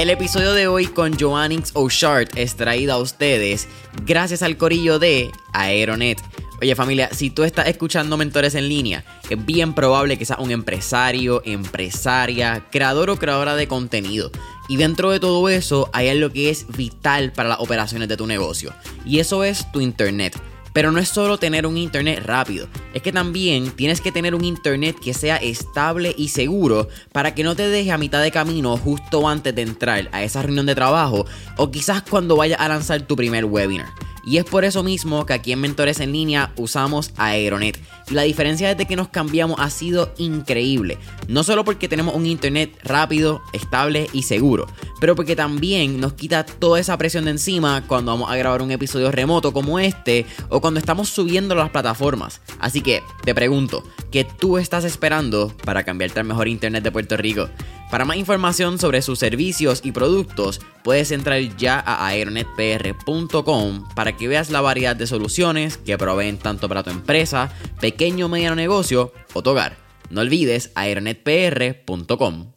El episodio de hoy con Joannix O'Shart es traído a ustedes gracias al corillo de Aeronet. Oye familia, si tú estás escuchando mentores en línea, es bien probable que seas un empresario, empresaria, creador o creadora de contenido. Y dentro de todo eso hay algo que es vital para las operaciones de tu negocio. Y eso es tu internet. Pero no es solo tener un internet rápido, es que también tienes que tener un internet que sea estable y seguro para que no te deje a mitad de camino justo antes de entrar a esa reunión de trabajo o quizás cuando vayas a lanzar tu primer webinar. Y es por eso mismo que aquí en Mentores en Línea usamos Aeronet. Y la diferencia desde que nos cambiamos ha sido increíble. No solo porque tenemos un internet rápido, estable y seguro, pero porque también nos quita toda esa presión de encima cuando vamos a grabar un episodio remoto como este o cuando estamos subiendo las plataformas. Así que te pregunto, ¿qué tú estás esperando para cambiarte al mejor internet de Puerto Rico? Para más información sobre sus servicios y productos, puedes entrar ya a aeronetpr.com para que veas la variedad de soluciones que proveen tanto para tu empresa, pequeño o mediano negocio o tu hogar. No olvides aeronetpr.com.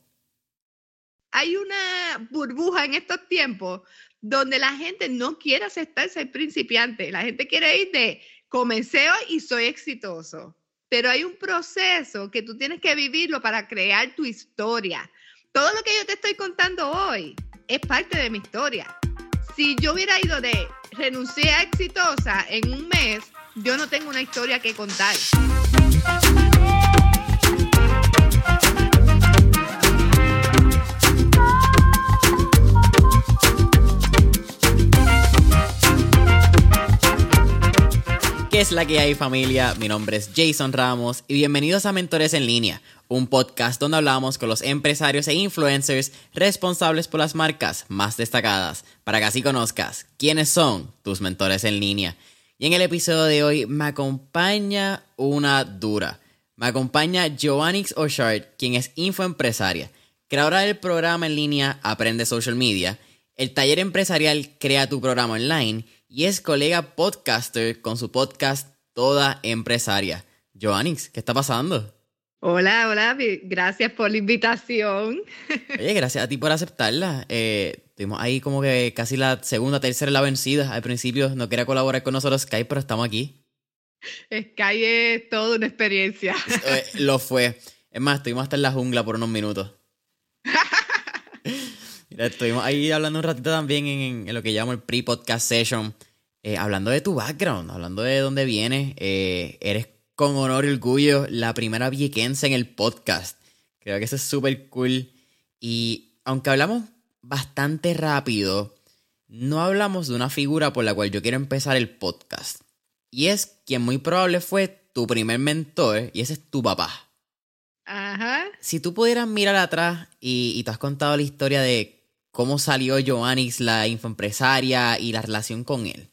Hay una burbuja en estos tiempos donde la gente no quiere aceptar ser principiante. La gente quiere ir de comencé hoy y soy exitoso. Pero hay un proceso que tú tienes que vivirlo para crear tu historia. Todo lo que yo te estoy contando hoy es parte de mi historia. Si yo hubiera ido de renuncié a exitosa en un mes, yo no tengo una historia que contar. ¿Qué es la que hay familia? Mi nombre es Jason Ramos y bienvenidos a Mentores en línea, un podcast donde hablamos con los empresarios e influencers responsables por las marcas más destacadas, para que así conozcas quiénes son tus mentores en línea. Y en el episodio de hoy me acompaña una dura. Me acompaña Joannix O'Shart, quien es infoempresaria, creadora del programa en línea Aprende Social Media, el taller empresarial Crea tu programa online y es colega podcaster con su podcast Toda Empresaria. Joannix, ¿qué está pasando? Hola, hola, gracias por la invitación. Oye, gracias a ti por aceptarla. Eh, tuvimos ahí como que casi la segunda, tercera la vencida. Al principio no quería colaborar con nosotros Skype, pero estamos aquí. Skype es toda una experiencia. Eh, lo fue. Es más, estuvimos hasta en la jungla por unos minutos. estuvimos ahí hablando un ratito también en, lo que llamo el pre-podcast session, eh, hablando de tu background, hablando de dónde vienes. Eh, eres con honor y orgullo la primera viequense en el podcast. Creo que eso es súper cool. Y aunque hablamos bastante rápido, no hablamos de una figura por la cual yo quiero empezar el podcast. Y es quien muy probable fue tu primer mentor, y ese es tu papá. Ajá. Si tú pudieras mirar atrás y, y te has contado la historia de cómo salió Joannix, la infoempresaria, y la relación con él.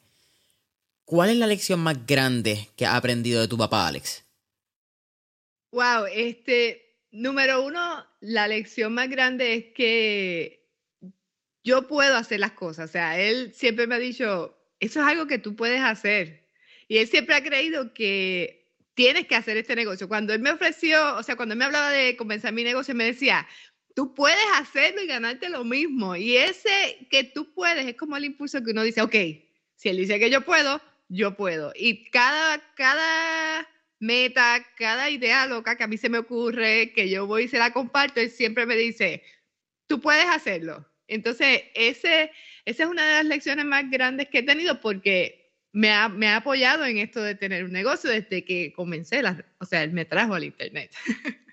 ¿Cuál es la lección más grande que has aprendido de tu papá, Alex? Wow, este, número uno, la lección más grande es que yo puedo hacer las cosas. O sea, él siempre me ha dicho, eso es algo que tú puedes hacer. Y él siempre ha creído que tienes que hacer este negocio. Cuando él me ofreció, o sea, cuando él me hablaba de comenzar mi negocio, me decía, tú puedes hacerlo y ganarte lo mismo. Y ese que tú puedes es como el impulso que uno dice, ok, si él dice que yo puedo, yo puedo. Y cada, cada meta, cada idea loca que a mí se me ocurre, que yo voy y se la comparto, él siempre me dice, tú puedes hacerlo. Entonces, ese, esa es una de las lecciones más grandes que he tenido porque me ha, me ha apoyado en esto de tener un negocio desde que comencé, la, o sea, él me trajo al Internet.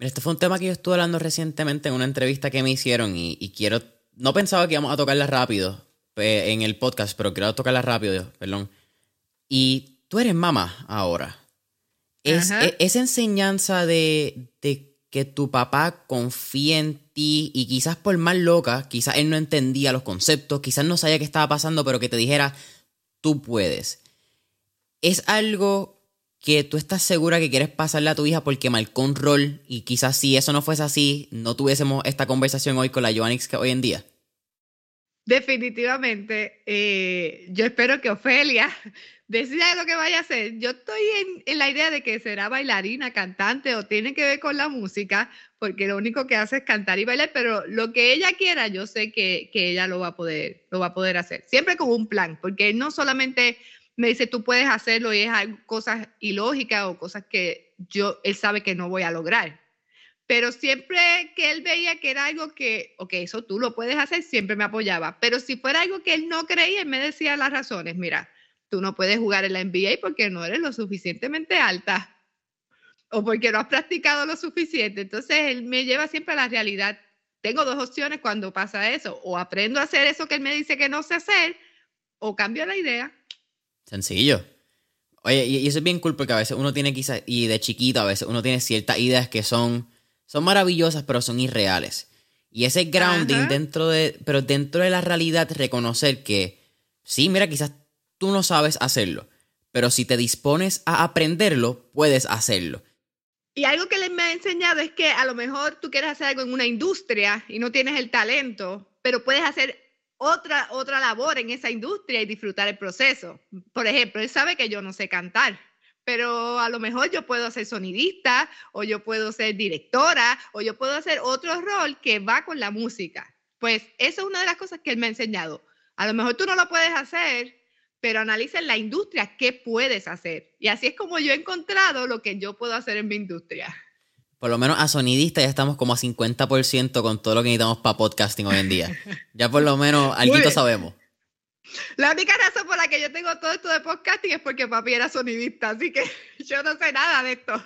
Este fue un tema que yo estuve hablando recientemente en una entrevista que me hicieron y, quiero, no pensaba que íbamos a tocarla rápido en el podcast, pero quiero tocarla rápido, perdón. Y tú eres mamá ahora. Es, e, esa enseñanza de, de que tu papá confía en ti y quizás por más loca, quizás él no entendía los conceptos, quizás no sabía qué estaba pasando, pero que te dijera, tú puedes. Es algo que tú estás segura que quieres pasarle a tu hija porque marcó un rol y quizás si eso no fuese así, no tuviésemos esta conversación hoy con la Joannix que hoy en día? Definitivamente, eh, yo espero que Ofelia decida lo que vaya a hacer. Yo estoy en, la idea de que será bailarina, cantante o tiene que ver con la música, porque lo único que hace es cantar y bailar, pero lo que ella quiera, yo sé que, que ella lo va, a poder, lo va a poder hacer. Siempre con un plan, porque no solamente me dice tú puedes hacerlo y es cosas ilógicas o cosas que yo, él sabe que no voy a lograr. Pero siempre que él veía que era algo que, ok, eso tú lo puedes hacer, siempre me apoyaba. Pero si fuera algo que él no creía, él me decía las razones. Mira, tú no puedes jugar en la NBA porque no eres lo suficientemente alta o porque no has practicado lo suficiente. Entonces, él me lleva siempre a la realidad. Tengo dos opciones cuando pasa eso. O aprendo a hacer eso que él me dice que no sé hacer, o cambio la idea. Sencillo. Oye, y eso es bien cool porque a veces uno tiene quizás, y de chiquito a veces uno tiene ciertas ideas que son son maravillosas, pero son irreales. Y ese grounding dentro de, pero dentro de la realidad, reconocer que, sí, mira, quizás tú no sabes hacerlo, pero si te dispones a aprenderlo, puedes hacerlo. Y algo que les me ha enseñado es que a lo mejor tú quieres hacer algo en una industria y no tienes el talento, pero puedes hacer otra, otra labor en esa industria y disfrutar el proceso. Por ejemplo, él sabe que yo no sé cantar, pero a lo mejor yo puedo ser sonidista o yo puedo ser directora o yo puedo hacer otro rol que va con la música. Pues eso es una de las cosas que él me ha enseñado. A lo mejor tú no lo puedes hacer, pero analiza en la industria qué puedes hacer. Y así es como yo he encontrado lo que yo puedo hacer en mi industria. Por lo menos a sonidista ya estamos como a 50% con todo lo que necesitamos para podcasting hoy en día. Ya por lo menos algo sabemos. La única razón por la que yo tengo todo esto de podcasting es porque papi era sonidista, así que yo no sé nada de esto.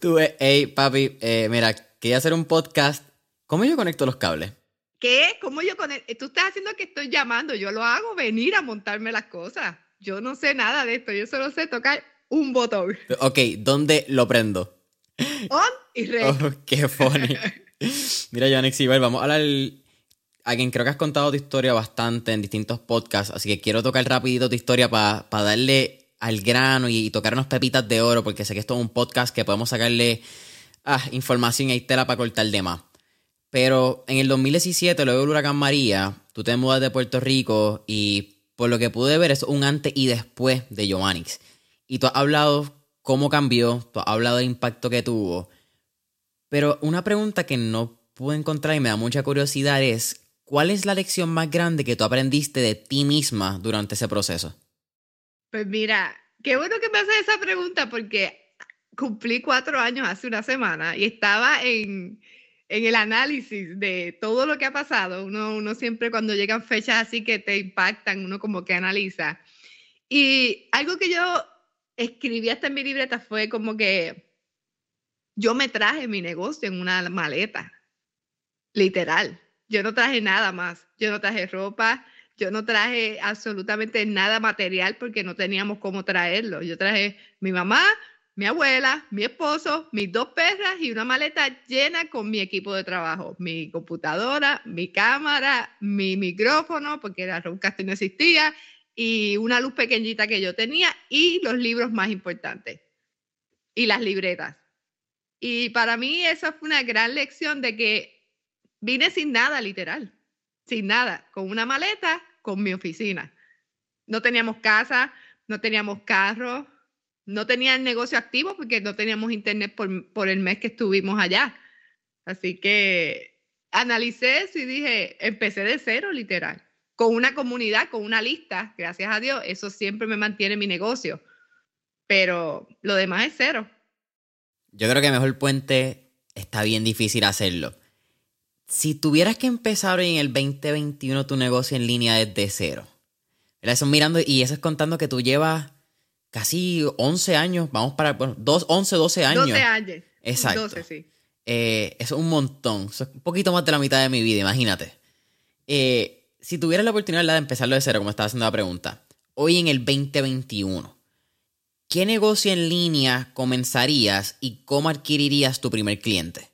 Tú, hey, papi, eh, mira, quería hacer un podcast. ¿Cómo yo conecto los cables? ¿Qué? ¿Cómo yo conecto? Tú estás haciendo que estoy llamando, yo lo hago venir a montarme las cosas. Yo no sé nada de esto, yo solo sé tocar un botón. Ok, ¿dónde lo prendo? On y re. Oh, qué funny. Mira, Joanix, vamos a hablar alguien creo que has contado tu historia bastante en distintos podcasts, así que quiero tocar rapidito tu historia para darle al grano y, tocar unas pepitas de oro, porque sé que esto es un podcast que podemos sacarle ah, información y tela para cortar de más. Pero en el 2017, luego del huracán María, tú te mudas de Puerto Rico y por lo que pude ver es un antes y después de Giovanix. Y tú has hablado cómo cambió, tú has hablado del impacto que tuvo. Pero una pregunta que no pude encontrar y me da mucha curiosidad es, ¿cuál es la lección más grande que tú aprendiste de ti misma durante ese proceso? Pues mira, qué bueno que me haces esa pregunta porque cumplí cuatro años hace una semana y estaba en, el análisis de todo lo que ha pasado. Uno, uno siempre cuando llegan fechas así que te impactan, uno como que analiza. Y algo que yo escribí hasta en mi libreta fue como que yo me traje mi negocio en una maleta, literal. Yo no traje nada más. Yo no traje ropa, yo no traje absolutamente nada material porque no teníamos cómo traerlo. Yo traje mi mamá, mi abuela, mi esposo, mis dos perras y una maleta llena con mi equipo de trabajo, mi computadora, mi cámara, mi micrófono, porque la Roncasting no existía, y una luz pequeñita que yo tenía y los libros más importantes y las libretas. Y para mí esa fue una gran lección de que Vine sin nada, literal, sin nada, con una maleta, con mi oficina. No teníamos casa, no teníamos carro, no tenía el negocio activo porque no teníamos internet por, el mes que estuvimos allá. Así que analicé y dije, empecé de cero, literal, con una comunidad, con una lista, gracias a Dios, eso siempre me mantiene mi negocio, pero lo demás es cero. Yo creo que mejor puente está bien difícil hacerlo si tuvieras que empezar en el 2021 tu negocio en línea desde cero, Eso mirando, y eso es contando que tú llevas casi 11 años, vamos para, bueno, 11, 12 años. 12 años. Exacto. 12, sí. Eh, eso es un montón, eso es un poquito más de la mitad de mi vida, imagínate. Eh, si tuvieras la oportunidad de empezarlo de cero, como estaba haciendo la pregunta, hoy en el 2021, ¿qué negocio en línea comenzarías y cómo adquirirías tu primer cliente?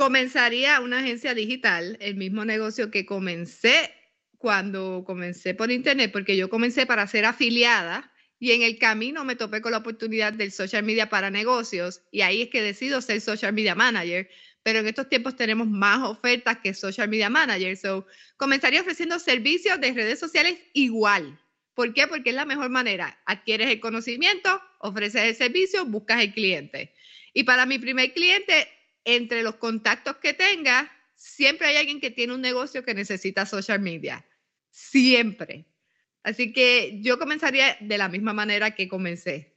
Comenzaría una agencia digital, el mismo negocio que comencé cuando comencé por internet, porque yo comencé para ser afiliada y en el camino me topé con la oportunidad del social media para negocios y ahí es que decido ser social media manager. Pero en estos tiempos tenemos más ofertas que social media manager. So, comenzaría ofreciendo servicios de redes sociales igual. ¿Por qué? Porque es la mejor manera. Adquieres el conocimiento, ofreces el servicio, buscas el cliente. Y para mi primer cliente, entre los contactos que tenga, siempre hay alguien que tiene un negocio que necesita social media. Siempre. Así que yo comenzaría de la misma manera que comencé.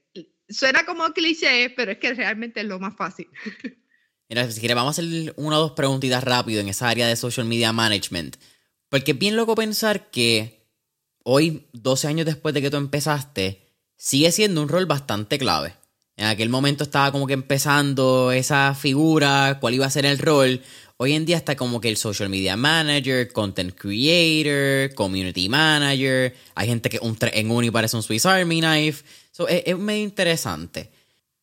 Suena como cliché, pero es que realmente es lo más fácil. Mira, si quieres, vamos a hacer una o dos preguntitas rápido en esa área de social media management. Porque es bien loco pensar que hoy, 12 años después de que tú empezaste, sigue siendo un rol bastante clave. En aquel momento estaba como que empezando esa figura, cuál iba a ser el rol. Hoy en día está como que el social media manager, content creator, community manager. Hay gente que un en uno y parece un Swiss Army knife. So, es, es medio interesante.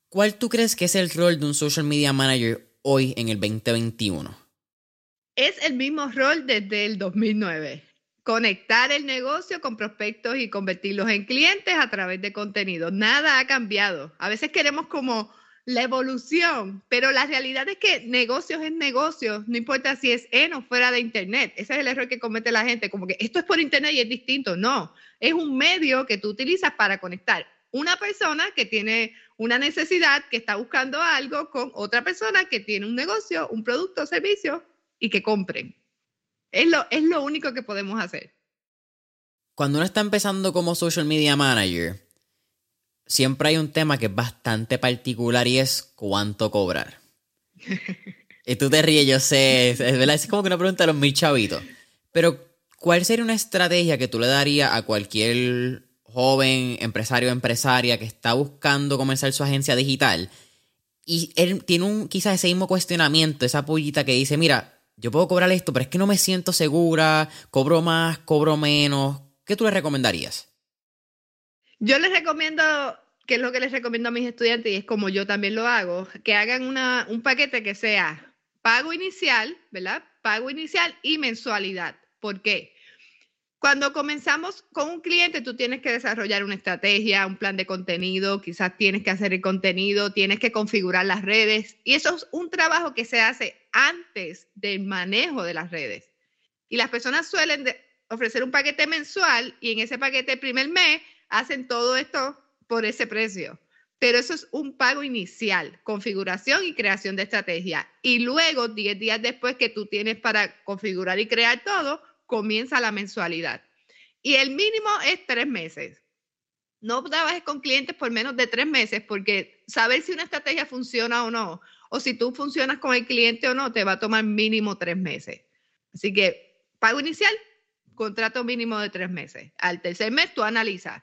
¿Cuál tú crees que es el rol de un social media manager hoy en el 2021? Es el mismo rol desde el 2009 conectar el negocio con prospectos y convertirlos en clientes a través de contenido. Nada ha cambiado. A veces queremos como la evolución, pero la realidad es que negocios es negocios, no importa si es en o fuera de Internet. Ese es el error que comete la gente, como que esto es por Internet y es distinto. No, es un medio que tú utilizas para conectar una persona que tiene una necesidad, que está buscando algo con otra persona que tiene un negocio, un producto o servicio y que compren. Es lo, es lo único que podemos hacer. Cuando uno está empezando como social media manager, siempre hay un tema que es bastante particular y es cuánto cobrar. y tú te ríes, yo sé, es, ¿verdad? es como que una pregunta de los mil chavitos. Pero, ¿cuál sería una estrategia que tú le darías a cualquier joven empresario o empresaria que está buscando comenzar su agencia digital? Y él tiene un, quizás ese mismo cuestionamiento, esa pollita que dice, mira, yo puedo cobrar esto, pero es que no me siento segura, cobro más, cobro menos. ¿Qué tú le recomendarías? Yo les recomiendo, que es lo que les recomiendo a mis estudiantes y es como yo también lo hago, que hagan una, un paquete que sea pago inicial, ¿verdad? Pago inicial y mensualidad. ¿Por qué? Cuando comenzamos con un cliente, tú tienes que desarrollar una estrategia, un plan de contenido, quizás tienes que hacer el contenido, tienes que configurar las redes y eso es un trabajo que se hace antes del manejo de las redes. Y las personas suelen ofrecer un paquete mensual y en ese paquete primer mes hacen todo esto por ese precio. Pero eso es un pago inicial, configuración y creación de estrategia. Y luego, 10 días después que tú tienes para configurar y crear todo, comienza la mensualidad. Y el mínimo es tres meses. No trabajes con clientes por menos de tres meses porque saber si una estrategia funciona o no, o si tú funcionas con el cliente o no, te va a tomar mínimo tres meses. Así que pago inicial, contrato mínimo de tres meses. Al tercer mes tú analizas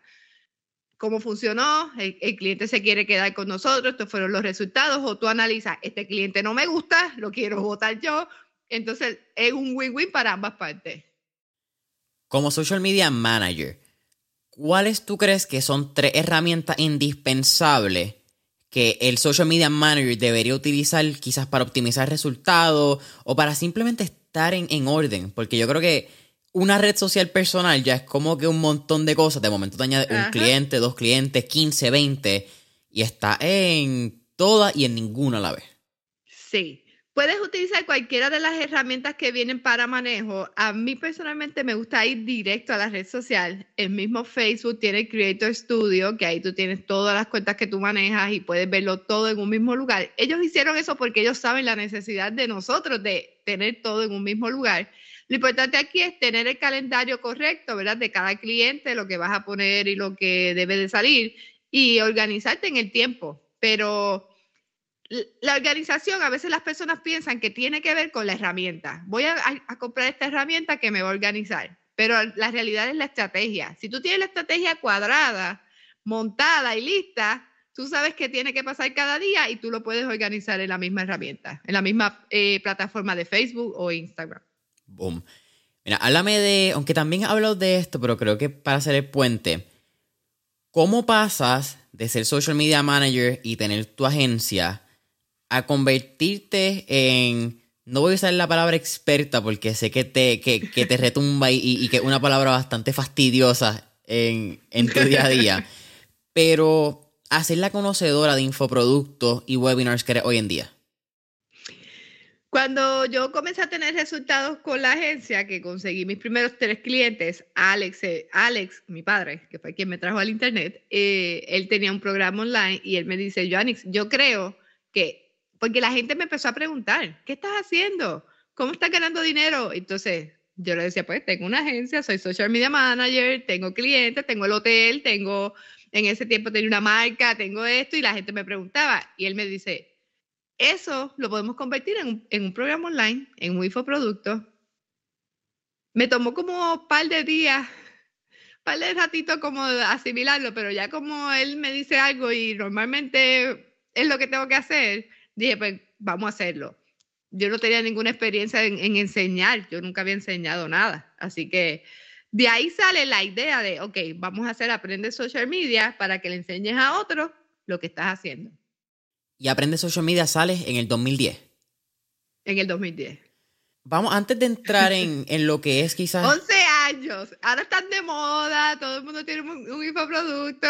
cómo funcionó, el, cliente se quiere quedar con nosotros, estos fueron los resultados, o tú analizas, este cliente no me gusta, lo quiero votar yo. Entonces es un win-win para ambas partes. Como social media manager, ¿cuáles tú crees que son tres herramientas indispensables que el social media manager debería utilizar quizás para optimizar resultados o para simplemente estar en, en, orden? Porque yo creo que una red social personal ya es como que un montón de cosas. De momento te añade un cliente, dos clientes, 15, 20 y está en todas y en ninguna a la vez. Sí. Puedes utilizar cualquiera de las herramientas que vienen para manejo. A mí personalmente me gusta ir directo a la red social. El mismo Facebook tiene Creator Studio, que ahí tú tienes todas las cuentas que tú manejas y puedes verlo todo en un mismo lugar. Ellos hicieron eso porque ellos saben la necesidad de nosotros de tener todo en un mismo lugar. Lo importante aquí es tener el calendario correcto, ¿verdad? De cada cliente, lo que vas a poner y lo que debe de salir y organizarte en el tiempo. Pero la organización, a veces las personas piensan que tiene que ver con la herramienta. Voy a, comprar esta herramienta que me va a organizar, pero la realidad es la estrategia. Si tú tienes la estrategia cuadrada, montada y lista, tú sabes qué tiene que pasar cada día y tú lo puedes organizar en la misma herramienta, en la misma eh, plataforma de Facebook o Instagram. Boom. Mira, háblame de, aunque también he de esto, pero creo que para hacer el puente, ¿cómo pasas de ser social media manager y tener tu agencia a convertirte en, no voy a usar la palabra experta porque sé que te, que, te retumba y, y, que es una palabra bastante fastidiosa en, en tu día a día, pero hacer la conocedora de infoproductos y webinars que eres hoy en día. Cuando yo comencé a tener resultados con la agencia, que conseguí mis primeros tres clientes, Alex, eh, Alex, mi padre, que fue quien me trajo al internet, eh, él tenía un programa online y él me dice, Joanix, yo creo que, porque la gente me empezó a preguntar, ¿qué estás haciendo? ¿Cómo estás ganando dinero? Entonces yo le decía, pues tengo una agencia, soy social media manager, tengo clientes, tengo el hotel, tengo, en ese tiempo tenía una marca, tengo esto y la gente me preguntaba y él me dice, eso lo podemos convertir en un, programa online, en un infoproducto. Me tomó como un par de días, un par de ratitos como asimilarlo, pero ya como él me dice algo y normalmente es lo que tengo que hacer, dije, pues vamos a hacerlo. Yo no tenía ninguna experiencia en, en enseñar, yo nunca había enseñado nada. Así que de ahí sale la idea de, ok, vamos a hacer Aprende Social Media para que le enseñes a otros lo que estás haciendo. Y Aprende Social Media sale en el 2010. En el 2010. Vamos, antes de entrar en, lo que es quizás... 11 años. Ahora están de moda, todo el mundo tiene un, infoproducto.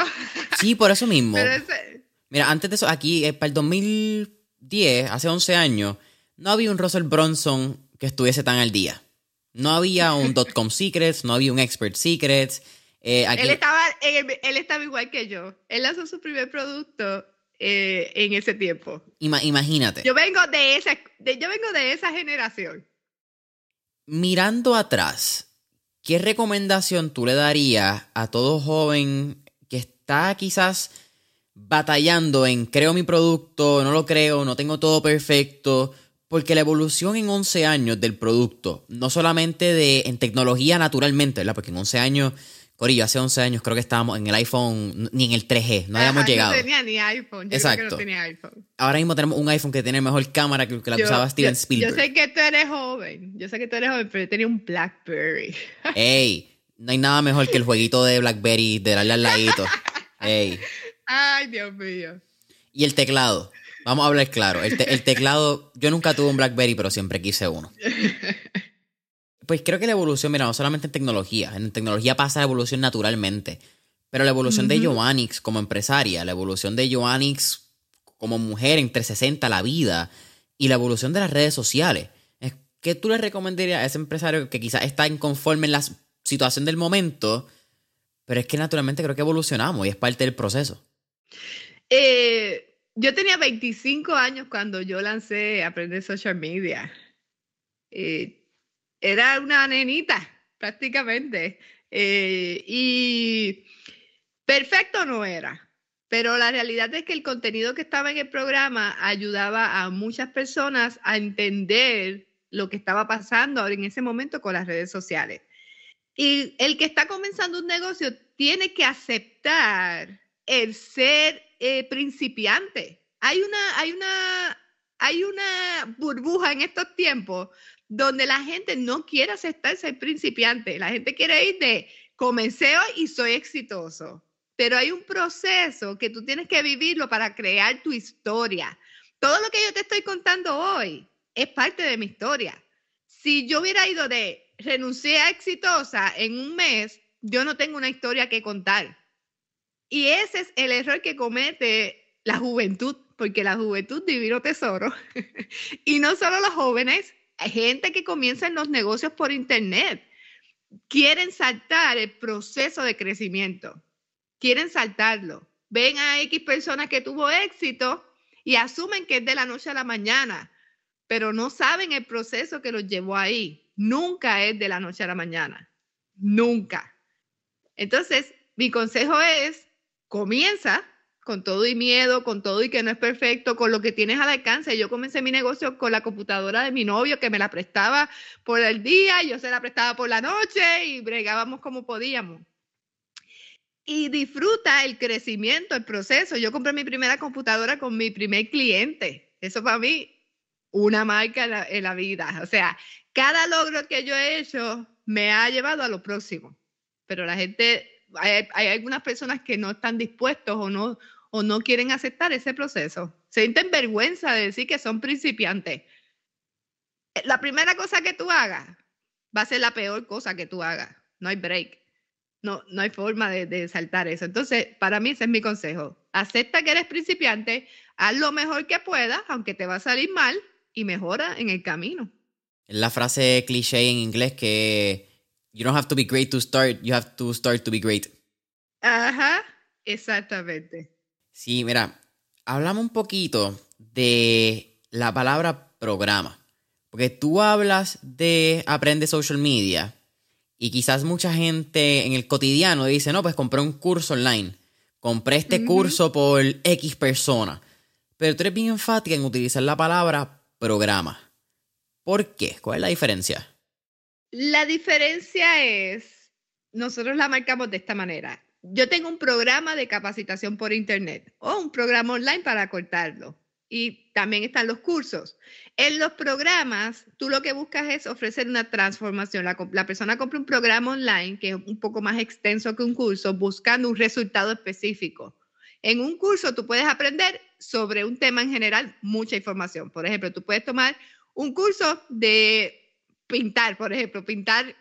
Sí, por eso mismo. Mira, antes de eso, aquí, eh, para el 2010, hace 11 años, no había un Russell Bronson que estuviese tan al día. No había un .com Secrets, no había un Expert Secrets. Eh, él, estaba, él, estaba igual que yo. Él lanzó su primer producto eh, en ese tiempo. imagínate. Yo vengo de esa, yo vengo de esa generación. Mirando atrás, ¿qué recomendación tú le darías a todo joven que está quizás batallando en creo mi producto, no lo creo, no tengo todo perfecto? Porque la evolución en 11 años del producto, no solamente de, en tecnología naturalmente, ¿verdad? Porque en 11 años Corillo, hace 11 años creo que estábamos en el iPhone, ni en el 3G, no habíamos llegado. No tenía ni iPhone. Yo Exacto. no tenía iPhone. Ahora mismo tenemos un iPhone que tiene mejor cámara que, la que usaba Steven Spielberg. Yo sé que tú eres joven, yo sé que tú eres joven, pero yo tenía un Blackberry. ¡Ey! No hay nada mejor que el jueguito de Blackberry de darle al ladito. ¡Ey! ¡Ay, Dios mío! Y el teclado. Vamos a hablar claro. El, el teclado, yo nunca tuve un Blackberry, pero siempre quise uno. Pues creo que la evolución, mira, no solamente en tecnología, en tecnología pasa la evolución naturalmente, pero la evolución de Joannix como empresaria, la evolución de Joannix como mujer en 360, la vida, y la evolución de las redes sociales. ¿Qué tú le recomendarías a ese empresario que quizás está inconforme en la situación del momento, pero es que naturalmente creo que evolucionamos y es parte del proceso? Eh, yo tenía 25 años cuando yo lancé Aprender Social Media. Eh, era una nenita, prácticamente. Eh, y perfecto no era, pero la realidad es que el contenido que estaba en el programa ayudaba a muchas personas a entender lo que estaba pasando ahora en ese momento con las redes sociales. Y el que está comenzando un negocio tiene que aceptar el ser eh, principiante. Hay una, hay, una, hay una burbuja en estos tiempos donde la gente no quiere aceptar ser principiante. La gente quiere ir de comencé hoy y soy exitoso. Pero hay un proceso que tú tienes que vivirlo para crear tu historia. Todo lo que yo te estoy contando hoy es parte de mi historia. Si yo hubiera ido de renuncié a exitosa en un mes, yo no tengo una historia que contar. Y ese es el error que comete la juventud, porque la juventud divino tesoro. y no solo los jóvenes, gente que comienza en los negocios por internet. Quieren saltar el proceso de crecimiento. Quieren saltarlo. Ven a X personas que tuvo éxito y asumen que es de la noche a la mañana, pero no saben el proceso que los llevó ahí. Nunca es de la noche a la mañana. Nunca. Entonces, mi consejo es, comienza con todo y miedo, con todo y que no es perfecto, con lo que tienes al alcance. Yo comencé mi negocio con la computadora de mi novio que me la prestaba por el día, yo se la prestaba por la noche y bregábamos como podíamos. Y disfruta el crecimiento, el proceso. Yo compré mi primera computadora con mi primer cliente. Eso para mí, una marca en la, en la vida. O sea, cada logro que yo he hecho me ha llevado a lo próximo. Pero la gente hay, algunas personas que no están dispuestos o no, o no quieren aceptar ese proceso. Sienten vergüenza de decir que son principiantes. La primera cosa que tú hagas va a ser la peor cosa que tú hagas. No hay break. No, no hay forma de, de, saltar eso. Entonces, para mí ese es mi consejo. Acepta que eres principiante, haz lo mejor que puedas, aunque te va a salir mal, y mejora en el camino. La frase cliché en inglés que you don't have to be great to start, you have to start to be great. Ajá, exactamente. Sí, mira, hablamos un poquito de la palabra programa. Porque tú hablas de aprende social media y quizás mucha gente en el cotidiano dice, no, pues compré un curso online, compré este curso por X persona. Pero tú eres bien enfática en utilizar la palabra programa. ¿Por qué? ¿Cuál es la diferencia? La diferencia es, nosotros la marcamos de esta manera. Yo tengo un programa de capacitación por internet o un programa online para cortarlo. Y también están los cursos. En los programas, tú lo que buscas es ofrecer una transformación. La, la, persona compra un programa online que es un poco más extenso que un curso, buscando un resultado específico. En un curso tú puedes aprender sobre un tema en general, mucha información. Por ejemplo, tú puedes tomar un curso de pintar, por ejemplo, pintar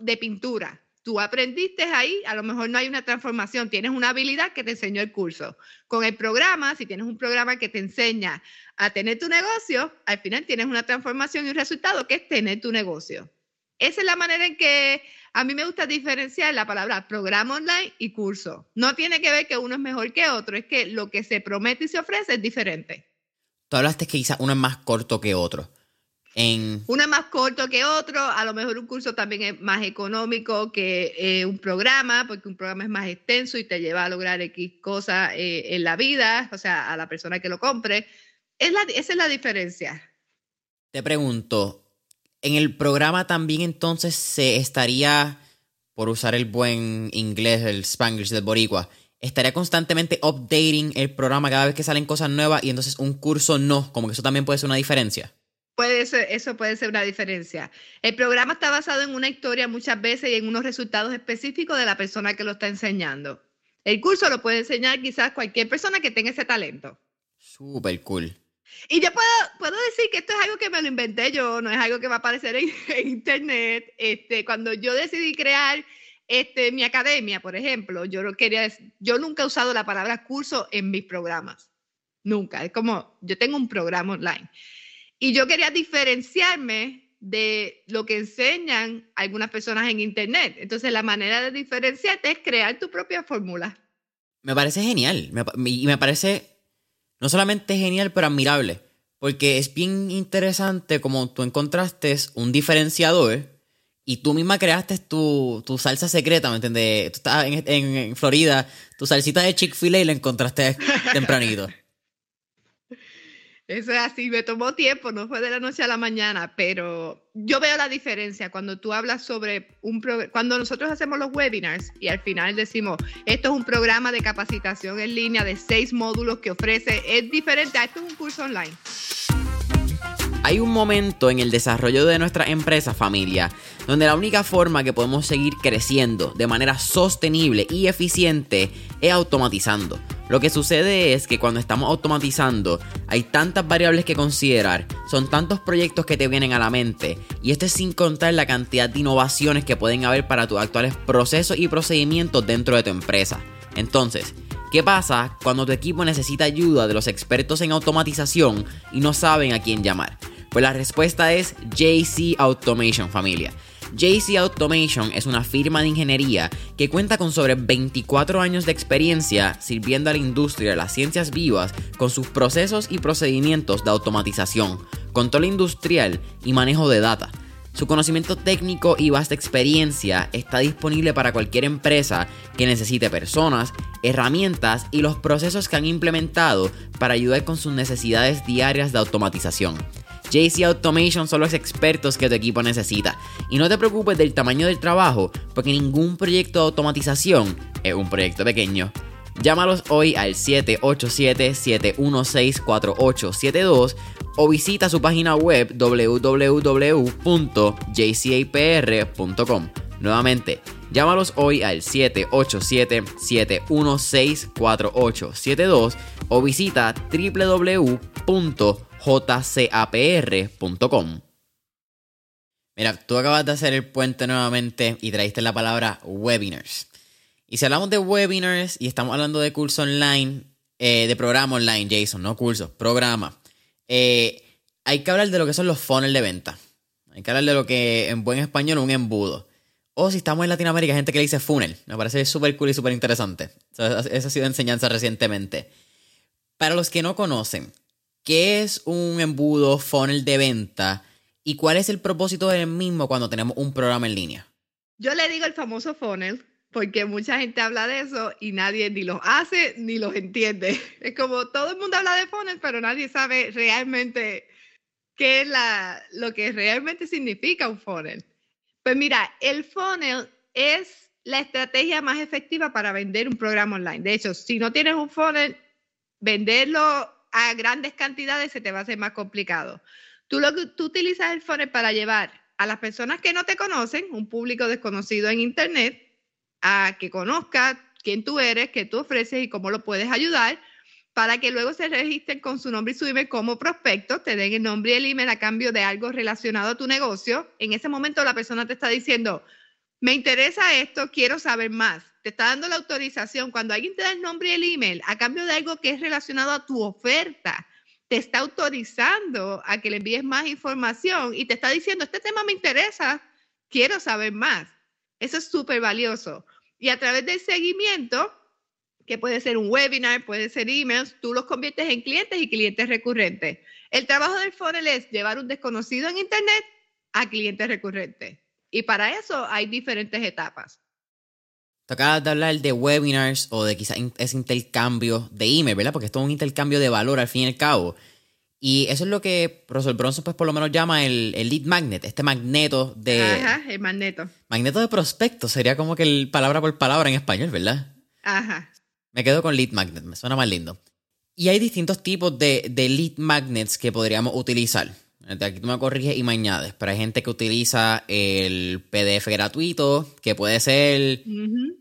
de pintura. Tú aprendiste ahí, a lo mejor no hay una transformación, tienes una habilidad que te enseñó el curso. Con el programa, si tienes un programa que te enseña a tener tu negocio, al final tienes una transformación y un resultado que es tener tu negocio. Esa es la manera en que a mí me gusta diferenciar la palabra programa online y curso. No tiene que ver que uno es mejor que otro, es que lo que se promete y se ofrece es diferente. Tú hablaste que quizás uno es más corto que otro. Uno es más corto que otro, a lo mejor un curso también es más económico que eh, un programa, porque un programa es más extenso y te lleva a lograr X cosas eh, en la vida, o sea, a la persona que lo compre. Es la, esa es la diferencia. Te pregunto, ¿en el programa también entonces se estaría, por usar el buen inglés, el spanglish del boricua, estaría constantemente updating el programa cada vez que salen cosas nuevas y entonces un curso no, como que eso también puede ser una diferencia? Puede ser, eso puede ser una diferencia. El programa está basado en una historia muchas veces y en unos resultados específicos de la persona que lo está enseñando. El curso lo puede enseñar quizás cualquier persona que tenga ese talento. Súper cool. Y yo puedo, puedo decir que esto es algo que me lo inventé yo, no es algo que va a aparecer en, internet. Este, cuando yo decidí crear este, mi academia, por ejemplo, yo, quería, yo nunca he usado la palabra curso en mis programas. Nunca. Es como, yo tengo un programa online. Y yo quería diferenciarme de lo que enseñan algunas personas en Internet. Entonces, la manera de diferenciarte es crear tu propia fórmula. Me parece genial. Y me parece no solamente genial, pero admirable. Porque es bien interesante como tú encontraste un diferenciador y tú misma creaste tu, salsa secreta, ¿me entiendes? Tú estás en, en Florida, tu salsita de Chick-fil-A y la encontraste tempranito. Eso es así, me tomó tiempo, no fue de la noche a la mañana, pero yo veo la diferencia cuando tú hablas sobre un cuando nosotros hacemos los webinars y al final decimos, esto es un programa de capacitación en línea de seis módulos que ofrece, es diferente a esto es un curso online. Hay un momento en el desarrollo de nuestra empresa familia donde la única forma que podemos seguir creciendo de manera sostenible y eficiente es automatizando. Lo que sucede es que cuando estamos automatizando hay tantas variables que considerar, son tantos proyectos que te vienen a la mente y esto es sin contar la cantidad de innovaciones que pueden haber para tus actuales procesos y procedimientos dentro de tu empresa. Entonces, ¿Qué pasa cuando tu equipo necesita ayuda de los expertos en automatización y no saben a quién llamar? Pues la respuesta es JC Automation familia. JC Automation es una firma de ingeniería que cuenta con sobre 24 años de experiencia sirviendo a la industria de las ciencias vivas con sus procesos y procedimientos de automatización, control industrial y manejo de data. Su conocimiento técnico y vasta experiencia está disponible para cualquier empresa que necesite personas, herramientas y los procesos que han implementado para ayudar con sus necesidades diarias de automatización. JC Automation son los expertos que tu equipo necesita. Y no te preocupes del tamaño del trabajo, porque ningún proyecto de automatización es un proyecto pequeño. Llámalos hoy al 787-716-4872 o visita su página web www.jcapr.com. Nuevamente, llámalos hoy al 787-716-4872 o visita www jcapr.com. Mira, tú acabas de hacer el puente nuevamente y traíste la palabra webinars. Y si hablamos de webinars y estamos hablando de curso online, eh, de programa online, Jason, no curso, programa, eh, hay que hablar de lo que son los funnels de venta. Hay que hablar de lo que en buen español un embudo. O si estamos en Latinoamérica, hay gente que le dice funnel. Me parece súper cool y súper interesante. esa ha sido enseñanza recientemente. Para los que no conocen, ¿qué es un embudo funnel de venta? ¿Y cuál es el propósito del mismo cuando tenemos un programa en línea? Yo le digo el famoso funnel porque mucha gente habla de eso y nadie ni los hace ni los entiende. Es como todo el mundo habla de funnel, pero nadie sabe realmente qué es la, lo que realmente significa un funnel. Pues mira, el funnel es la estrategia más efectiva para vender un programa online. De hecho, si no tienes un funnel, venderlo a grandes cantidades se te va a hacer más complicado. Tú, lo, tú utilizas el funnel para llevar a las personas que no te conocen, un público desconocido en Internet, a que conozca quién tú eres, qué tú ofreces y cómo lo puedes ayudar para que luego se registren con su nombre y su email como prospecto, te den el nombre y el email a cambio de algo relacionado a tu negocio. En ese momento la persona te está diciendo, me interesa esto, quiero saber más. Te está dando la autorización. Cuando alguien te da el nombre y el email a cambio de algo que es relacionado a tu oferta, te está autorizando a que le envíes más información y te está diciendo, este tema me interesa, quiero saber más. Eso es súper valioso. Y a través del seguimiento, que puede ser un webinar, puede ser emails, tú los conviertes en clientes y clientes recurrentes. El trabajo del funnel es llevar un desconocido en Internet a clientes recurrentes. Y para eso hay diferentes etapas. Te acabas de hablar de webinars o de quizás ese intercambio de email, ¿verdad? Porque esto es un intercambio de valor al fin y al cabo. Y eso es lo que Profesor Bronson, pues por lo menos llama el, el, lead magnet, este magneto de. Ajá, el magneto. Magneto de prospecto, sería como que el palabra por palabra en español, ¿verdad? Ajá. Me quedo con lead magnet, me suena más lindo. Y hay distintos tipos de, lead magnets que podríamos utilizar. Aquí tú me corriges y me añades. Pero hay gente que utiliza el PDF gratuito, que puede ser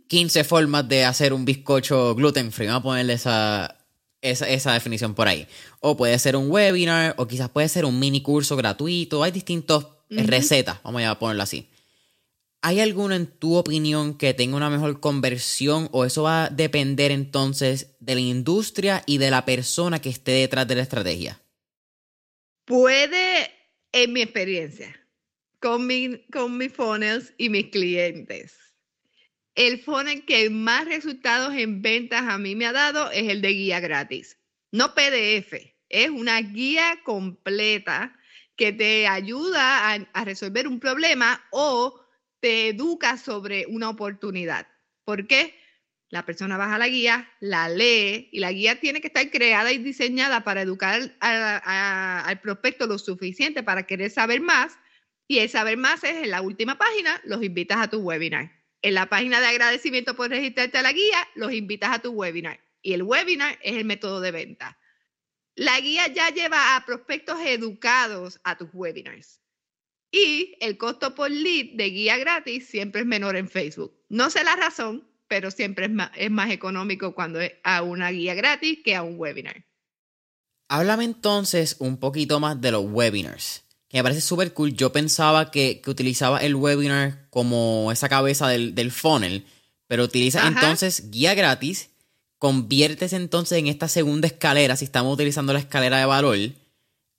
15 formas de hacer un bizcocho gluten free. Vamos a ponerle esa, esa, definición por ahí. O puede ser un webinar, o quizás puede ser un mini curso gratuito. Hay distintas recetas, vamos a ponerlo así. ¿Hay alguno en tu opinión que tenga una mejor conversión o eso va a depender entonces de la industria y de la persona que esté detrás de la estrategia? Puede, en mi experiencia, con, con mis funnels y mis clientes. El funnel que más resultados en ventas a mí me ha dado es el de guía gratis. No PDF, es una guía completa que te ayuda a, a resolver un problema o te educa sobre una oportunidad. ¿Por qué? La persona baja la guía, la lee y la guía tiene que estar creada y diseñada para educar al prospecto lo suficiente para querer saber más. Y el saber más es en la última página, los invitas a tu webinar. En la página de agradecimiento por registrarte a la guía, los invitas a tu webinar. Y el webinar es el método de venta. La guía ya lleva a prospectos educados a tus webinars. Y el costo por lead de guía gratis siempre es menor en Facebook. No sé la razón, pero siempre es más, es más económico cuando es a una guía gratis que a un webinar. Háblame entonces un poquito más de los webinars, que me parece súper cool. Yo pensaba que, utilizaba el webinar como esa cabeza del, funnel, pero utilizas entonces guía gratis, conviertes entonces en esta segunda escalera, si estamos utilizando la escalera de valor,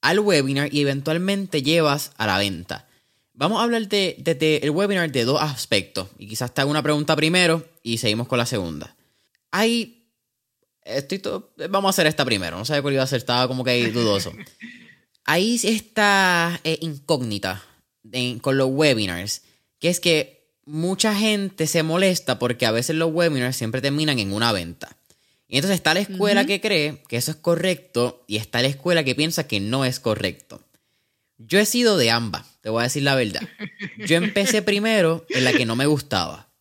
al webinar y eventualmente llevas a la venta. Vamos a hablar de, el webinar de dos aspectos. Y quizás te haga una pregunta primero y seguimos con la segunda. Hay. Estoy vamos a hacer esta primero. No sé cuál iba a ser, estaba como que ahí dudoso. Hay esta eh, incógnita con los webinars, que es que mucha gente se molesta porque a veces los webinars siempre terminan en una venta. Y entonces está la escuela que cree que eso es correcto y está la escuela que piensa que no es correcto. Yo he sido de ambas, te voy a decir la verdad. Yo empecé primero en la que no me gustaba.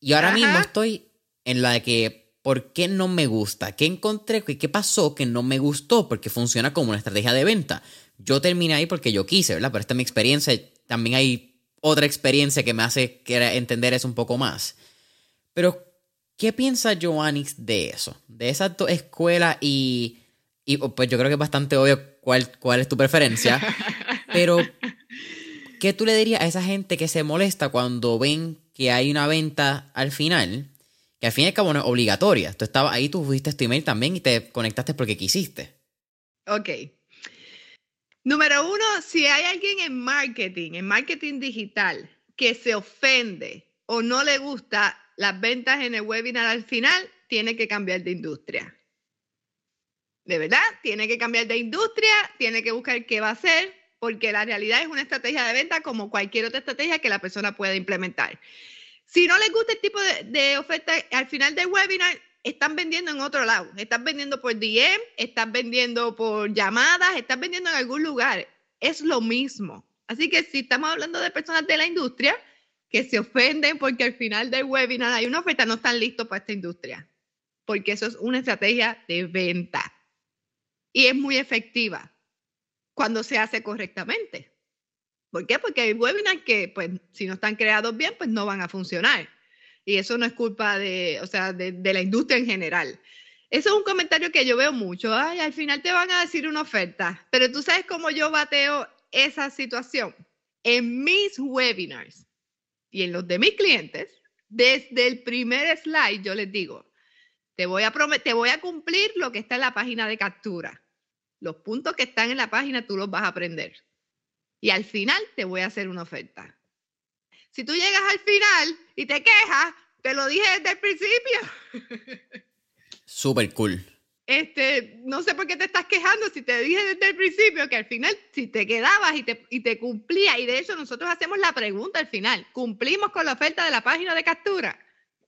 Y ahora mismo estoy en la de que, ¿por qué no me gusta? ¿Qué encontré? ¿Qué pasó que no me gustó? Porque funciona como una estrategia de venta. Yo terminé ahí porque yo quise, ¿verdad? Pero esta es mi experiencia. También hay otra experiencia que me hace entender eso un poco más. Pero ¿Qué piensa Joannix de eso? De esas dos escuelas y, y, pues yo creo que es bastante obvio cuál, cuál es tu preferencia. Pero ¿qué tú le dirías a esa gente que se molesta cuando ven que hay una venta al final? Que al fin y al cabo no es obligatoria. Tú estabas ahí, tú fuiste tu email también y te conectaste porque quisiste. Ok. Número uno, si hay alguien en marketing, en marketing digital, que se ofende o no le gusta las ventas en el webinar al final, tiene que cambiar de industria. De verdad, tiene que cambiar de industria, tiene que buscar qué va a hacer, porque la realidad es una estrategia de venta como cualquier otra estrategia que la persona pueda implementar. Si no les gusta el tipo de, oferta al final del webinar, están vendiendo en otro lado. Están vendiendo por DM, están vendiendo por llamadas, están vendiendo en algún lugar. Es lo mismo. Así que si estamos hablando de personas de la industria que se ofenden porque al final del webinar hay una oferta, no están listos para esta industria. Porque eso es una estrategia de venta. Y es muy efectiva cuando se hace correctamente. ¿Por qué? Porque hay webinars que, pues, si no están creados bien, pues no van a funcionar. Y eso no es culpa de, o sea, de, la industria en general. Eso es un comentario que yo veo mucho. Ay, al final te van a decir una oferta. Pero tú sabes cómo yo bateo esa situación. En mis webinars y en los de mis clientes, desde el primer slide yo les digo, te voy a, te voy a cumplir lo que está en la página de captura. Los puntos que están en la página tú los vas a aprender. Y al final te voy a hacer una oferta. Si tú llegas al final y te quejas, te lo dije desde el principio. Súper cool. Este, no sé por qué te estás quejando si te dije desde el principio que al final si te quedabas y te, y te cumplía, y de hecho nosotros hacemos la pregunta al final, ¿cumplimos con la oferta de la página de captura?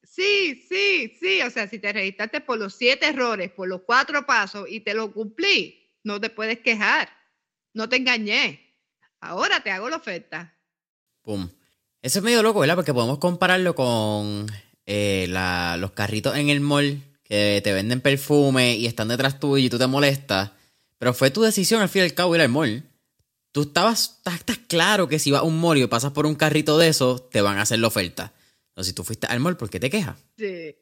Sí, sí, sí, o sea, si te registraste por los siete errores, por los cuatro pasos y te lo cumplí, no te puedes quejar, no te engañé, ahora te hago la oferta. Pum. Eso es medio loco, ¿verdad? Porque podemos compararlo con eh, los carritos en el mall que te venden perfume y están detrás tuyo y tú te molestas. Pero fue tu decisión al fin y al cabo ir al mall. Tú estabas, estás, claro que si vas a un mall y pasas por un carrito de esos, te van a hacer la oferta. Entonces, si tú fuiste al mall, ¿por qué te quejas? Sí.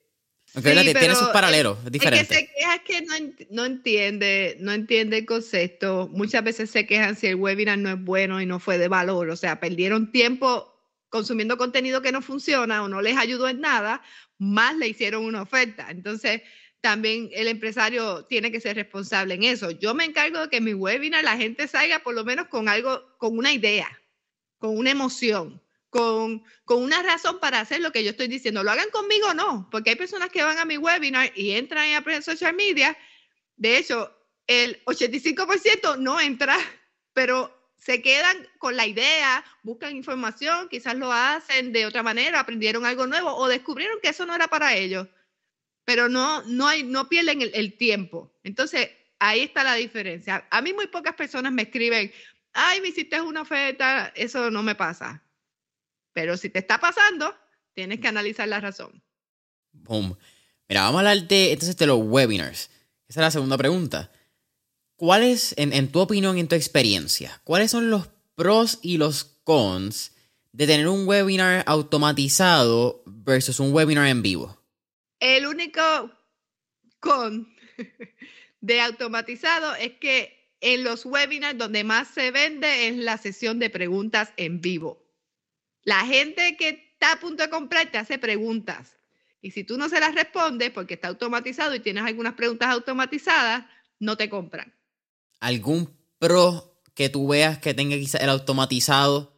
Aunque tiene sus paralelos, es, diferente. Es que se queja que no, no, entiende, no entiende el concepto. Muchas veces se quejan si el webinar no es bueno y no fue de valor. O sea, perdieron tiempo consumiendo contenido que no funciona o no les ayudó en nada, más le hicieron una oferta. Entonces, también el empresario tiene que ser responsable en eso. Yo me encargo de que en mi webinar la gente salga por lo menos con algo, con una idea, con una emoción, con, con una razón para hacer lo que yo estoy diciendo. Lo hagan conmigo o no, porque hay personas que van a mi webinar y entran a social media. De hecho, el 85% no entra, pero se quedan con la idea, buscan información, quizás lo hacen de otra manera, aprendieron algo nuevo o descubrieron que eso no era para ellos, pero no, no, hay, no pierden el, tiempo. Entonces, ahí está la diferencia. A mí muy pocas personas me escriben, ay, me hiciste una oferta, eso no me pasa. Pero si te está pasando, tienes que analizar la razón. Boom. Mira, vamos a hablar de, entonces, de los webinars. Esa es la segunda pregunta. ¿cuáles, en, en tu opinión y en tu experiencia, cuáles son los pros y los cons de tener un webinar automatizado versus un webinar en vivo? El único con de automatizado es que en los webinars donde más se vende es la sesión de preguntas en vivo. La gente que está a punto de comprar te hace preguntas. Y si tú no se las respondes porque está automatizado y tienes algunas preguntas automatizadas, no te compran algún pro que tú veas que tenga quizás el automatizado?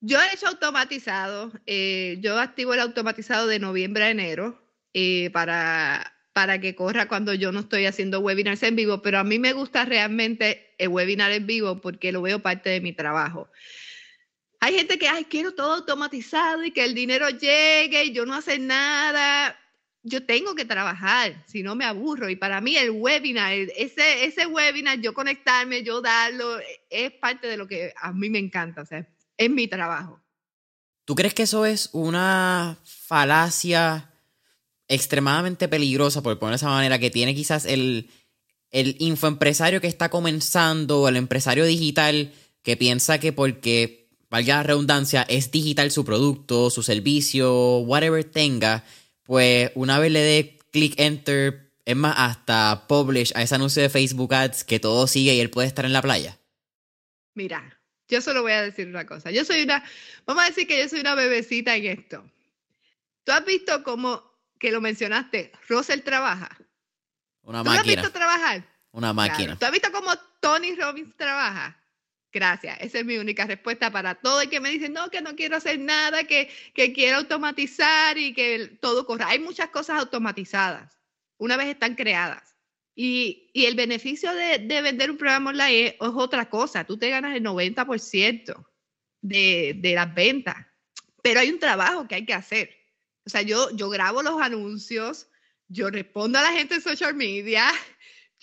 Yo he hecho automatizado. Eh, yo activo el automatizado de noviembre a enero eh, para, para que corra cuando yo no estoy haciendo webinars en vivo, pero a mí me gusta realmente el webinar en vivo porque lo veo parte de mi trabajo. Hay gente que, ay, quiero todo automatizado y que el dinero llegue y yo no hacer nada yo tengo que trabajar, si no me aburro. Y para mí el webinar, ese, ese webinar, yo conectarme, yo darlo, es parte de lo que a mí me encanta, o sea, es mi trabajo. ¿Tú crees que eso es una falacia extremadamente peligrosa, por poner de esa manera, que tiene quizás el, el infoempresario que está comenzando el empresario digital que piensa que porque, valga la redundancia, es digital su producto, su servicio, whatever tenga, pues una vez le dé click enter, es más, hasta publish a ese anuncio de Facebook Ads que todo sigue y él puede estar en la playa? Mira, yo solo voy a decir una cosa. Yo soy una, vamos a decir que yo soy una bebecita en esto. ¿Tú has visto cómo, que lo mencionaste, Russell trabaja? Una ¿Tú máquina. lo has visto trabajar? Una máquina. Claro. ¿Tú has visto cómo Tony Robbins trabaja? Gracias, esa es mi única respuesta para todo el que me dice, no, que no quiero hacer nada, que, que quiero automatizar y que todo corra. Hay muchas cosas automatizadas, una vez están creadas. Y, y el beneficio de, de, vender un programa online es, otra cosa, tú te ganas el 90% de, de las ventas, pero hay un trabajo que hay que hacer. O sea, yo, yo grabo los anuncios, yo respondo a la gente en social media,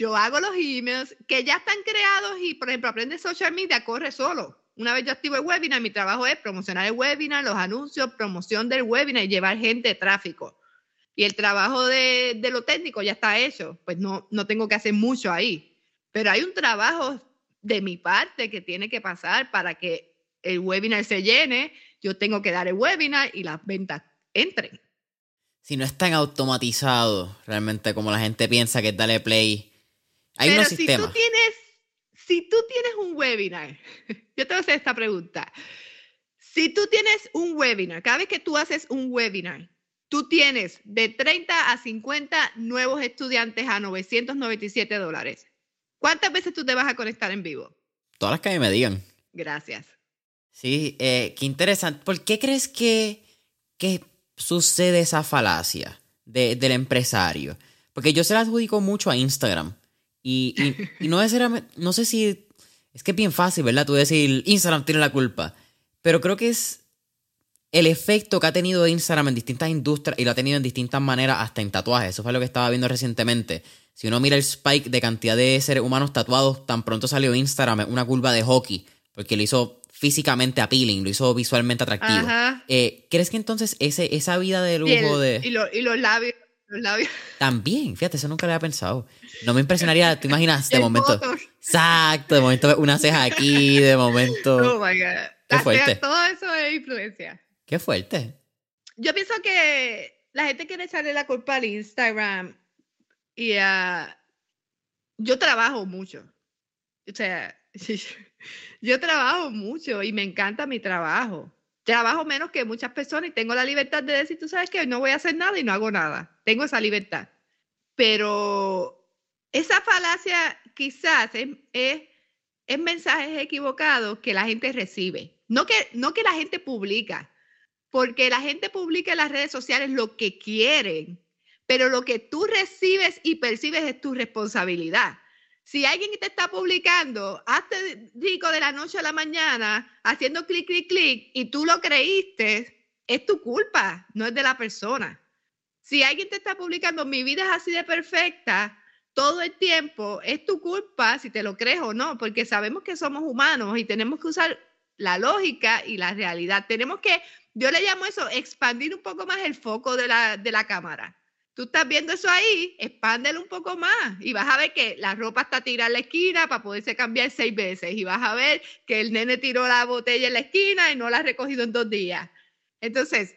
yo hago los emails que ya están creados y, por ejemplo, aprende social media, corre solo. Una vez yo activo el webinar, mi trabajo es promocionar el webinar, los anuncios, promoción del webinar y llevar gente de tráfico. Y el trabajo de, lo técnico ya está hecho, pues no, no tengo que hacer mucho ahí. Pero hay un trabajo de mi parte que tiene que pasar para que el webinar se llene, yo tengo que dar el webinar y las ventas entren. Si no es tan automatizado realmente como la gente piensa que es darle play hay Pero unos si sistemas. tú tienes, si tú tienes un webinar, yo te voy a hacer esta pregunta. Si tú tienes un webinar, cada vez que tú haces un webinar, tú tienes de 30 a 50 nuevos estudiantes a 997 dólares. ¿Cuántas veces tú te vas a conectar en vivo? Todas las que me digan. Gracias. Sí, eh, qué interesante. ¿Por qué crees que, que sucede esa falacia de, del empresario? Porque yo se la adjudico mucho a Instagram. Y, y, y no, es, no sé si. Es que es bien fácil, ¿verdad? Tú decir, Instagram tiene la culpa. Pero creo que es el efecto que ha tenido Instagram en distintas industrias y lo ha tenido en distintas maneras, hasta en tatuajes. Eso fue lo que estaba viendo recientemente. Si uno mira el spike de cantidad de seres humanos tatuados, tan pronto salió Instagram, una curva de hockey, porque lo hizo físicamente appealing, lo hizo visualmente atractivo. Eh, ¿Crees que entonces ese, esa vida de lujo y el, de. Y, lo, y los labios. Los labios. También, fíjate, eso nunca lo había pensado. No me impresionaría, ¿te imaginas? De momento. Exacto, de momento una ceja aquí, de momento. Oh my God. Qué fuerte. Todo eso es influencia. Qué fuerte. Yo pienso que la gente quiere echarle la culpa al Instagram y a. Yo trabajo mucho. O sea, yo trabajo mucho y me encanta mi trabajo. Trabajo menos que muchas personas y tengo la libertad de decir, tú sabes que no voy a hacer nada y no hago nada. Tengo esa libertad. Pero esa falacia quizás es, es, es mensajes equivocados que la gente recibe. No que, no que la gente publica, porque la gente publica en las redes sociales lo que quieren, pero lo que tú recibes y percibes es tu responsabilidad. Si alguien te está publicando, hazte rico de la noche a la mañana, haciendo clic, clic, clic, y tú lo creíste, es tu culpa, no es de la persona. Si alguien te está publicando, mi vida es así de perfecta, todo el tiempo, es tu culpa si te lo crees o no, porque sabemos que somos humanos y tenemos que usar la lógica y la realidad. Tenemos que, yo le llamo eso, expandir un poco más el foco de la, de la cámara. Tú estás viendo eso ahí, expándelo un poco más y vas a ver que la ropa está tirada en la esquina para poderse cambiar seis veces y vas a ver que el nene tiró la botella en la esquina y no la ha recogido en dos días. Entonces,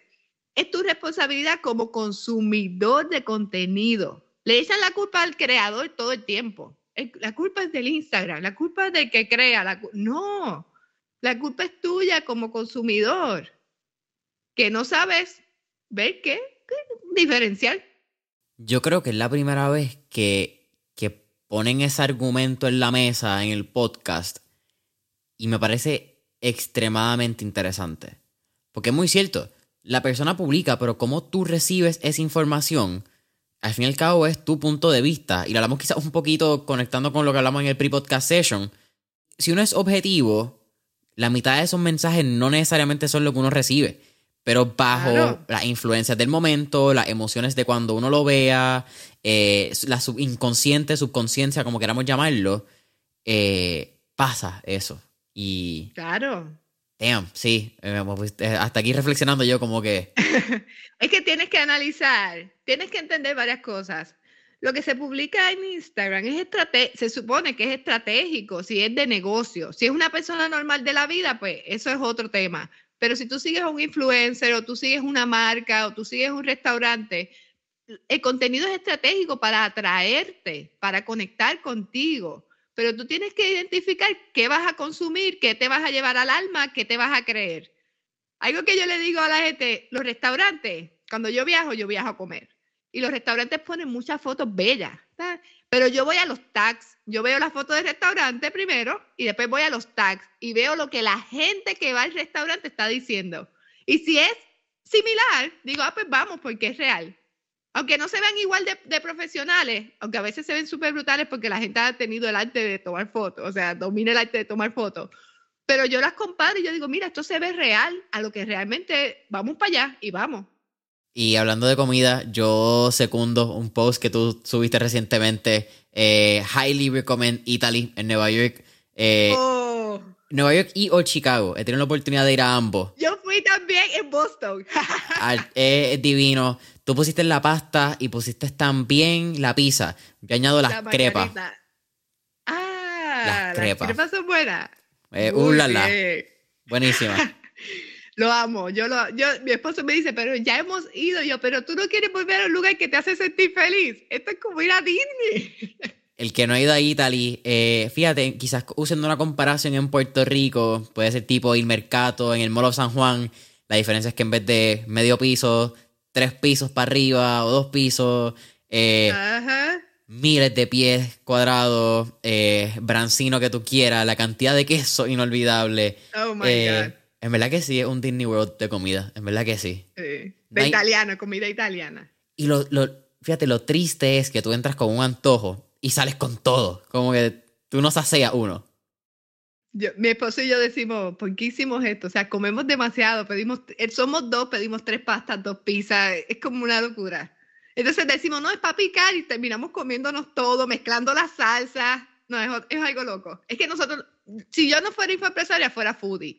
es tu responsabilidad como consumidor de contenido. Le echan la culpa al creador todo el tiempo. La culpa es del Instagram, la culpa es del que crea. No, la culpa es tuya como consumidor, que no sabes ver qué, qué diferencial. Yo creo que es la primera vez que, que ponen ese argumento en la mesa, en el podcast, y me parece extremadamente interesante. Porque es muy cierto, la persona publica, pero cómo tú recibes esa información, al fin y al cabo es tu punto de vista. Y lo hablamos quizás un poquito conectando con lo que hablamos en el pre-podcast session. Si uno es objetivo, la mitad de esos mensajes no necesariamente son lo que uno recibe pero bajo claro. las influencias del momento, las emociones de cuando uno lo vea, eh, la sub inconsciente, subconsciencia, como queramos llamarlo, eh, pasa eso. Y. Claro. Damn, sí. Eh, hasta aquí reflexionando yo, como que. es que tienes que analizar, tienes que entender varias cosas. Lo que se publica en Instagram es se supone que es estratégico, si es de negocio. Si es una persona normal de la vida, pues eso es otro tema. Pero si tú sigues un influencer o tú sigues una marca o tú sigues un restaurante, el contenido es estratégico para atraerte, para conectar contigo, pero tú tienes que identificar qué vas a consumir, qué te vas a llevar al alma, qué te vas a creer. Algo que yo le digo a la gente, los restaurantes, cuando yo viajo, yo viajo a comer. Y los restaurantes ponen muchas fotos bellas, pero yo voy a los tags, yo veo las fotos del restaurante primero y después voy a los tags y veo lo que la gente que va al restaurante está diciendo. Y si es similar, digo, ah, pues vamos, porque es real. Aunque no se vean igual de, profesionales, aunque a veces se ven súper brutales porque la gente ha tenido el arte de tomar fotos, o sea, domina el arte de tomar fotos. Pero yo las comparo y yo digo, mira, esto se ve real a lo que realmente vamos para allá y vamos. Y hablando de comida, yo secundo un post que tú subiste recientemente, eh, Highly Recommend Italy en Nueva York. Eh, oh. Nueva York y o Chicago. He tenido la oportunidad de ir a ambos. Yo fui también en Boston. es divino. Tú pusiste la pasta y pusiste también la pizza. Yo añado las crepas. Ah, las crepas. son buenas. Eh, uh, la, la. Buenísima. lo amo. Yo lo, yo, mi esposo me dice, pero ya hemos ido. Yo, pero tú no quieres volver a un lugar que te hace sentir feliz. Esto es como ir a Disney. El que no ha ido a Italy, eh, fíjate, quizás usando una comparación en Puerto Rico, puede ser tipo ir mercado en el Molo San Juan. La diferencia es que en vez de medio piso, tres pisos para arriba o dos pisos, eh, miles de pies cuadrados, eh, brancino que tú quieras, la cantidad de queso inolvidable. Oh my eh, God. En verdad que sí, es un Disney World de comida, en verdad que sí. De italiana, comida italiana. Y lo, lo, fíjate, lo triste es que tú entras con un antojo y sales con todo, como que tú no sacias uno mi esposo y yo decimos, ¿por qué hicimos esto? O sea, comemos demasiado, pedimos, eh, somos dos, pedimos tres pastas, dos pizzas, es como una locura. Entonces decimos, no, es para picar y terminamos comiéndonos todo, mezclando las salsas. No, es, algo loco. Es que nosotros, si yo no fuera infoempresaria, fuera foodie.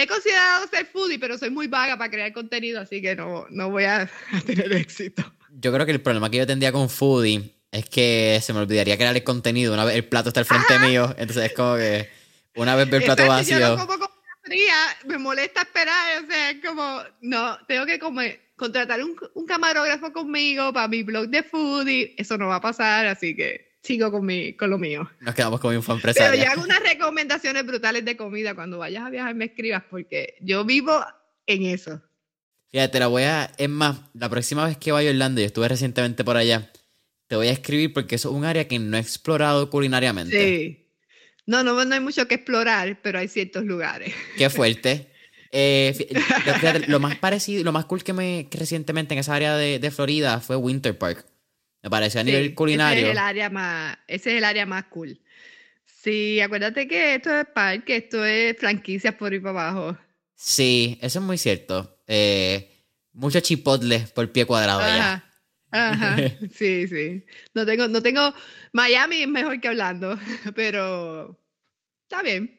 He considerado ser foodie, pero soy muy vaga para crear contenido, así que no, no voy a, a tener éxito. Yo creo que el problema que yo tendría con foodie es que se me olvidaría crear el contenido una vez el plato está al frente ah. mío. Entonces es como que una vez ver el plato vacío. Yo como fría, me molesta esperar. O sea, es como, no, tengo que comer, contratar un, un camarógrafo conmigo para mi blog de foodie. Eso no va a pasar, así que sigo con, mi, con lo mío. Nos quedamos con mi empresaria. Pero yo hago unas recomendaciones brutales de comida. Cuando vayas a viajar me escribas porque yo vivo en eso. Fíjate, la voy a... Es más, la próxima vez que vaya a Orlando, yo estuve recientemente por allá, te voy a escribir porque eso es un área que no he explorado culinariamente. Sí. No, no, no hay mucho que explorar, pero hay ciertos lugares. Qué fuerte. Eh, lo más parecido, lo más cool que me que recientemente en esa área de, de, Florida fue Winter Park. Me pareció a nivel culinario. Ese es el área más, ese es el área más cool. Sí, acuérdate que esto es parque, esto es franquicias por ir para abajo. Sí, eso es muy cierto. Eh, mucho chipotle por pie cuadrado allá. Ajá, sí, sí. No tengo, no tengo, Miami es mejor que hablando, pero está bien.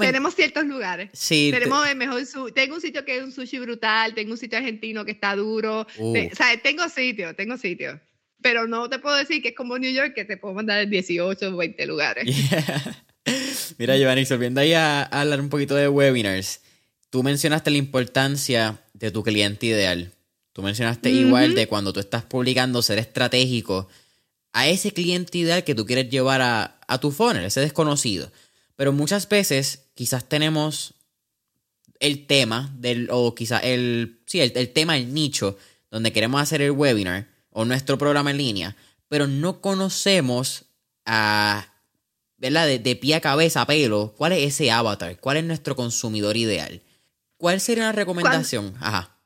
Tenemos ciertos lugares. Sí. Tenemos el mejor Tengo un sitio que es un sushi brutal, tengo un sitio argentino que está duro. Uh. o sea, tengo sitio, tengo sitio. Pero no te puedo decir que es como New York, que te puedo mandar 18 o 20 lugares. Mira, Giovanni, volviendo ahí a hablar un poquito de webinars, tú mencionaste la importancia de tu cliente ideal. Tú mencionaste igual de cuando tú estás publicando ser estratégico a ese cliente ideal que tú quieres llevar a, tu funnel, ese desconocido. Pero muchas veces quizás tenemos el tema del, o quizás el, sí, el, tema, el nicho donde queremos hacer el webinar o nuestro programa en línea, pero no conocemos a, ¿verdad? De, de, pie a cabeza, a pelo, cuál es ese avatar, cuál es nuestro consumidor ideal. ¿Cuál sería una recomendación? Ajá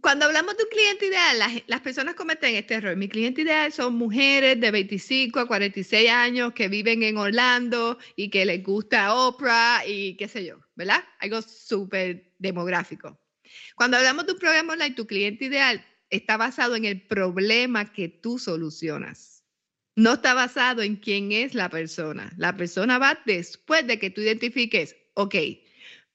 cuando hablamos de un cliente ideal, las, personas cometen este error. Mi cliente ideal son mujeres de 25 a 46 años que viven en Orlando y que les gusta Oprah y qué sé yo, ¿verdad? Algo súper demográfico. Cuando hablamos de un programa online, tu cliente ideal está basado en el problema que tú solucionas. No está basado en quién es la persona. La persona va después de que tú identifiques, ok,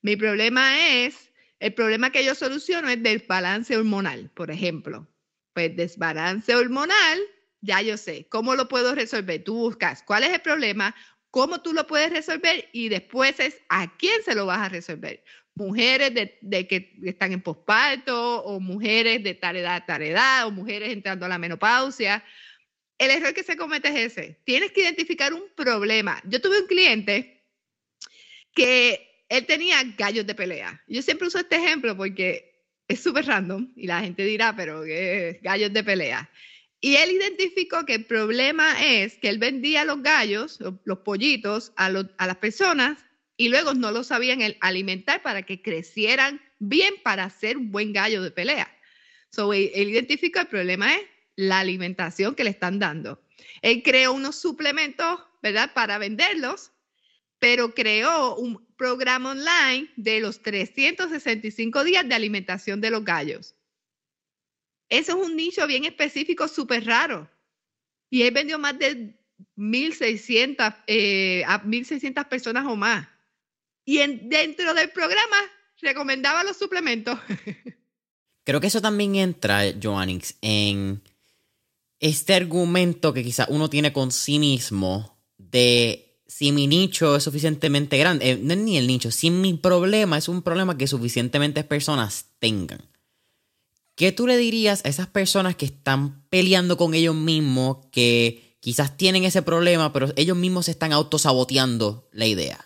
mi problema es el problema que yo soluciono es del balance hormonal, por ejemplo. Pues desbalance hormonal, ya yo sé. ¿Cómo lo puedo resolver? Tú buscas cuál es el problema, cómo tú lo puedes resolver y después es a quién se lo vas a resolver. Mujeres de, que están en posparto o mujeres de tal edad, tal edad o mujeres entrando a la menopausia. el error que se comete es ese. Tienes que identificar un problema. Yo tuve un cliente que él tenía gallos de pelea. Yo siempre uso este ejemplo porque es súper random y la gente dirá, pero ¿qué gallos de pelea? Y él identificó que el problema es que él vendía los gallos, los, pollitos, a, las personas y luego no los sabían alimentar para que crecieran bien para ser un buen gallo de pelea. So, él, él identificó el problema es la alimentación que le están dando. Él creó unos suplementos, ¿verdad? Para venderlos, pero creó un programa online de los 365 días de alimentación de los gallos. Eso es un nicho bien específico, súper raro. Y él vendió más de 1.600 eh, a 1.600 personas o más. Y en, dentro del programa recomendaba los suplementos. Creo que eso también entra, Joannix, en este argumento que quizá uno tiene con sí mismo de si mi nicho es suficientemente grande, eh, no es ni el nicho, si mi problema es un problema que suficientemente personas tengan. ¿Qué tú le dirías a esas personas que están peleando con ellos mismos, que quizás tienen ese problema, pero ellos mismos se están autosaboteando la idea?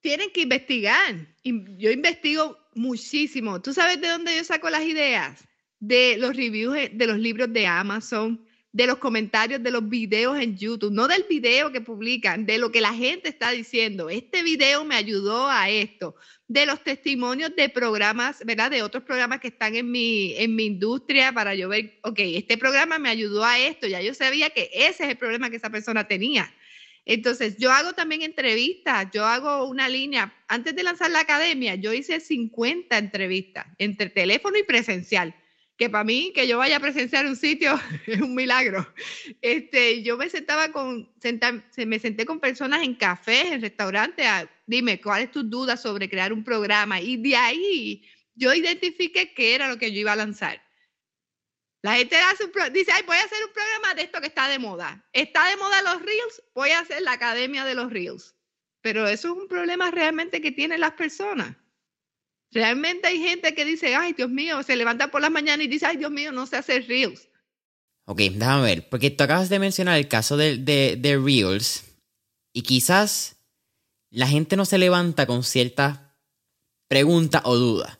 Tienen que investigar. Yo investigo muchísimo. ¿Tú sabes de dónde yo saco las ideas? De los reviews de los libros de Amazon, de los comentarios de los videos en YouTube, no del video que publican, de lo que la gente está diciendo. Este video me ayudó a esto, de los testimonios de programas, ¿verdad? De otros programas que están en mi, en mi industria para yo ver, ok, este programa me ayudó a esto, ya yo sabía que ese es el problema que esa persona tenía. Entonces, yo hago también entrevistas, yo hago una línea. Antes de lanzar la academia, yo hice 50 entrevistas entre teléfono y presencial que para mí que yo vaya a presenciar un sitio es un milagro. Este, yo me sentaba con, me senté con personas en cafés, en restaurantes, a, dime, ¿cuál es tu duda sobre crear un programa? Y de ahí yo identifiqué qué era lo que yo iba a lanzar. La gente dice, ay, voy a hacer un programa de esto que está de moda. Está de moda los Reels, voy a hacer la academia de los Reels. Pero eso es un problema realmente que tienen las personas. Realmente hay gente que dice, ay, Dios mío, se levanta por las mañanas y dice, ay, Dios mío, no sé hacer Reels. Ok, déjame ver, porque tú acabas de mencionar el caso de, de, Reels y quizás la gente no se levanta con cierta pregunta o duda,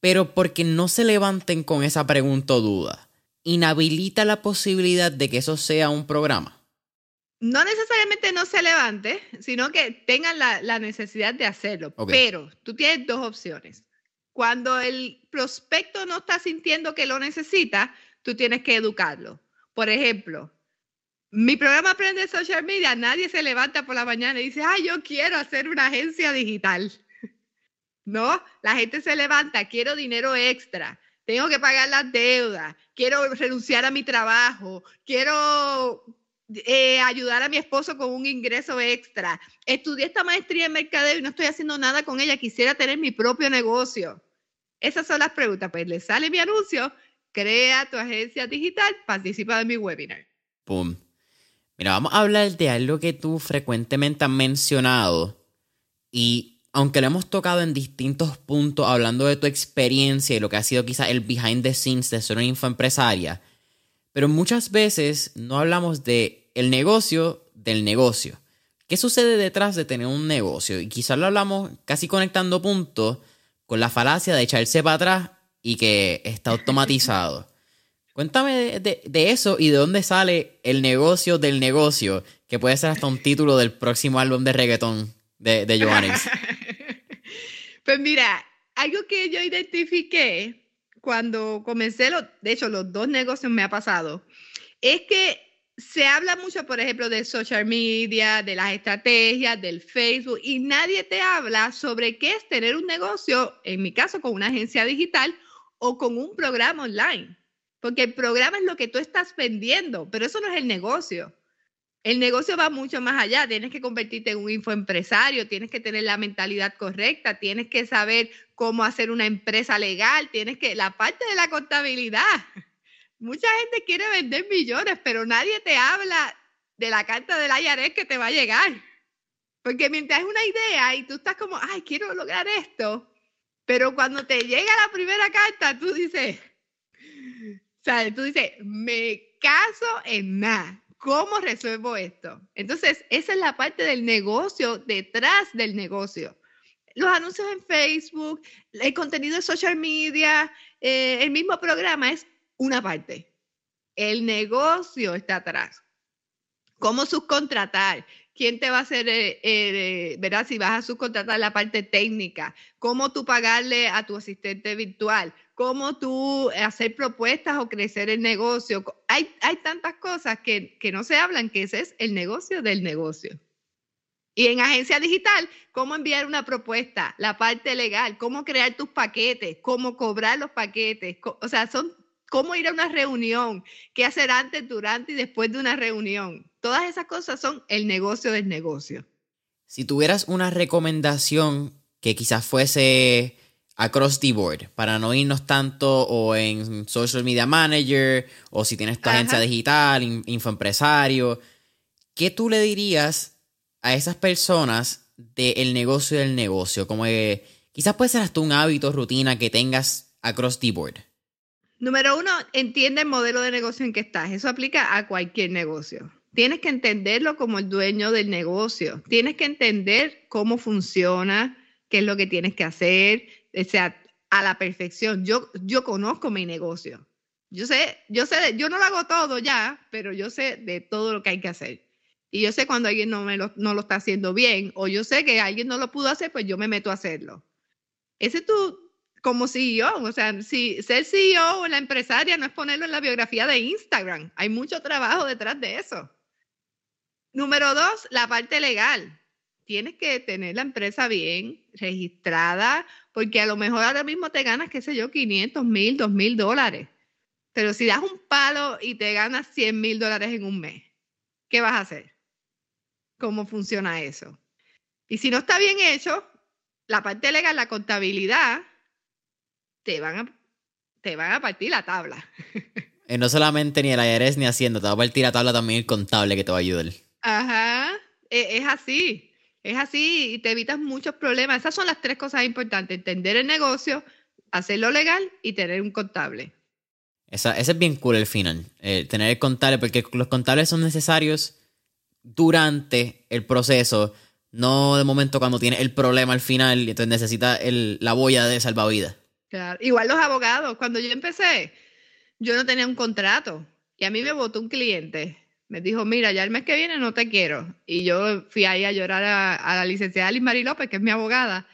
pero porque no se levanten con esa pregunta o duda, inhabilita la posibilidad de que eso sea un programa. No necesariamente no se levante, sino que tengan la, necesidad de hacerlo. Pero tú tienes dos opciones. Cuando el prospecto no está sintiendo que lo necesita, tú tienes que educarlo. Por ejemplo, mi programa Aprende Social Media, nadie se levanta por la mañana y dice, ah, yo quiero hacer una agencia digital. No, la gente se levanta, quiero dinero extra, tengo que pagar las deudas, quiero renunciar a mi trabajo, quiero eh, ayudar a mi esposo con un ingreso extra. Estudié esta maestría en mercadeo y no estoy haciendo nada con ella. Quisiera tener mi propio negocio. Esas son las preguntas. Pues le sale mi anuncio, crea tu agencia digital, participa de mi webinar. Pum. Mira, vamos a hablar de algo que tú frecuentemente has mencionado y aunque lo hemos tocado en distintos puntos hablando de tu experiencia y lo que ha sido quizás el behind the scenes de ser una infoempresaria, pero muchas veces no hablamos de el negocio del negocio. ¿Qué sucede detrás de tener un negocio? Y quizás lo hablamos casi conectando puntos con la falacia de echarse para atrás y que está automatizado. Cuéntame de, eso y de dónde sale el negocio del negocio, que puede ser hasta un título del próximo álbum de reggaetón de, de Johannes. pues mira, algo que yo identifiqué cuando comencé, lo, de hecho los dos negocios me ha pasado, es que se habla mucho, por ejemplo, de social media, de las estrategias, del Facebook, y nadie te habla sobre qué es tener un negocio, en mi caso, con una agencia digital o con un programa online. Porque el programa es lo que tú estás vendiendo, pero eso no es el negocio. El negocio va mucho más allá. Tienes que convertirte en un infoempresario, tienes que tener la mentalidad correcta, tienes que saber cómo hacer una empresa legal, tienes que, la parte de la contabilidad. Mucha gente quiere vender millones, pero nadie te habla de la carta del IRS que te va a llegar. Porque mientras es una idea y tú estás como, ay, quiero lograr esto, pero cuando te llega la primera carta, tú dices, o sea, tú dices, me caso en nada. ¿Cómo resuelvo esto? Entonces, esa es la parte del negocio detrás del negocio. Los anuncios en Facebook, el contenido de social media, eh, el mismo programa es una parte. El negocio está atrás. ¿Cómo subcontratar? ¿Quién te va a hacer, eh, eh, si vas a subcontratar la parte técnica? ¿Cómo tú pagarle a tu asistente virtual? ¿Cómo tú hacer propuestas o crecer el negocio? Hay, hay tantas cosas que, que no se hablan, que ese es el negocio del negocio. Y en agencia digital, cómo enviar una propuesta, la parte legal, cómo crear tus paquetes, cómo cobrar los paquetes. O sea, son cómo ir a una reunión, qué hacer antes, durante y después de una reunión. Todas esas cosas son el negocio del negocio. Si tuvieras una recomendación que quizás fuese across the board, para no irnos tanto o en social media manager, o si tienes tu agencia digital, infoempresario, ¿qué tú le dirías a esas personas del negocio del negocio? Como que quizás puede ser hasta un hábito, rutina que tengas across the board. Número uno, entiende el modelo de negocio en que estás. Eso aplica a cualquier negocio. Tienes que entenderlo como el dueño del negocio. Tienes que entender cómo funciona, qué es lo que tienes que hacer, o sea, a la perfección. Yo, yo conozco mi negocio. Yo sé, yo sé, yo no lo hago todo ya, pero yo sé de todo lo que hay que hacer. Y yo sé cuando alguien no, me lo, no lo está haciendo bien, o yo sé que alguien no lo pudo hacer, pues yo me meto a hacerlo. Ese es tu, como CEO, o sea, si ser CEO o la empresaria no es ponerlo en la biografía de Instagram, hay mucho trabajo detrás de eso. Número dos, la parte legal. Tienes que tener la empresa bien registrada, porque a lo mejor ahora mismo te ganas, qué sé yo, 500 mil, 2 mil dólares. Pero si das un palo y te ganas 100 mil dólares en un mes, ¿qué vas a hacer? ¿Cómo funciona eso? Y si no está bien hecho, la parte legal, la contabilidad, te van a, te van a partir la tabla. Y no solamente ni el IRS ni Hacienda, te va a partir la tabla también el contable que te va a ayudar. Ajá, e, es así, es así y te evitas muchos problemas. Esas son las tres cosas importantes, entender el negocio, hacerlo legal y tener un contable. Esa, ese es bien cool el final, eh, tener el contable, porque los contables son necesarios durante el proceso, no de momento cuando tienes el problema al final y entonces necesitas la boya de salvavidas. Claro. Igual los abogados, cuando yo empecé, yo no tenía un contrato y a mí me votó un cliente me dijo, mira, ya el mes que viene no te quiero. Y yo fui ahí a llorar a, la licenciada Liz Mari López, que es mi abogada.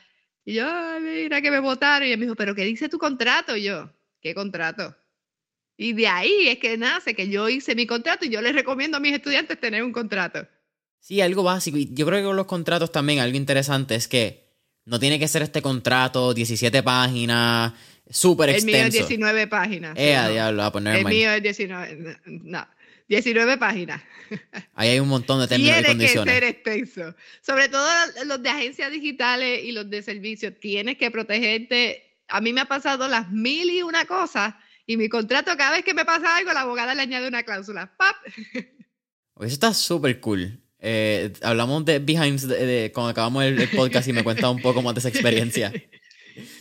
Y yo, mira que me votaron. Y ella me dijo, pero ¿qué dice tu contrato? Y yo, ¿qué contrato? Y de ahí es que nace que yo hice mi contrato y yo les recomiendo a mis estudiantes tener un contrato. Sí, algo básico. Y yo creo que con los contratos también algo interesante es que no tiene que ser este contrato 17 páginas, súper extenso. El mío es 19 páginas. Eh, diablo, a poner El mío es 19. No. 19 páginas. Ahí hay un montón de términos y condiciones. Tiene que ser extenso. Sobre todo los de agencias digitales y los de servicios. Tienes que protegerte. A mí me ha pasado las mil y una cosas y mi contrato, cada vez que me pasa algo, la abogada le añade una cláusula. ¡Pap! Eso está súper cool. Eh, hablamos de behind, de, cuando acabamos el, podcast y me cuenta un poco más de esa experiencia.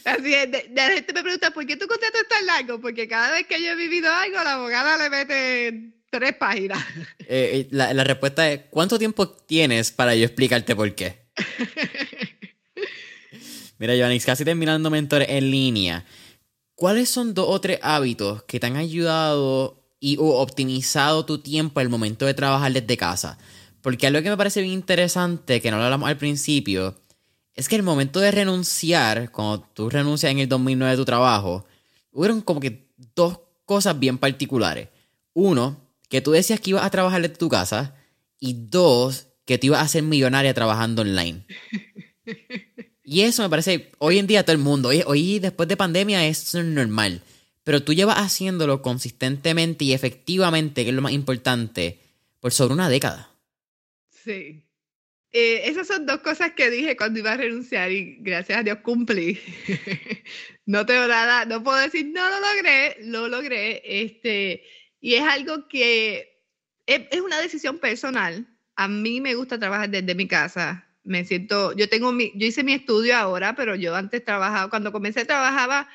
Así es, de, la gente me pregunta, ¿por qué tu contrato es tan largo? Porque cada vez que yo he vivido algo, la abogada le mete tres páginas. Eh, eh, la, respuesta es, ¿cuánto tiempo tienes para yo explicarte por qué? Mira, Joannix, casi terminando mentor en línea. ¿Cuáles son dos o tres hábitos que te han ayudado y o optimizado tu tiempo al momento de trabajar desde casa? Porque algo que me parece bien interesante, que no lo hablamos al principio, es que el momento de renunciar, cuando tú renuncias en el 2009 de tu trabajo, hubieron como que dos cosas bien particulares. Uno, que tú decías que ibas a trabajar desde tu casa y dos, que te ibas a hacer millonaria trabajando online. Y eso me parece, hoy en día todo el mundo, hoy, hoy después de pandemia es normal, pero tú llevas haciéndolo consistentemente y efectivamente, que es lo más importante, por sobre una década. Sí. Eh, esas son dos cosas que dije cuando iba a renunciar y gracias a Dios cumplí. no tengo nada, no puedo decir no lo logré, lo logré. Este, y es algo que es, una decisión personal. A mí me gusta trabajar desde mi casa. Me siento, yo tengo mi, yo hice mi estudio ahora, pero yo antes trabajaba, cuando comencé trabajaba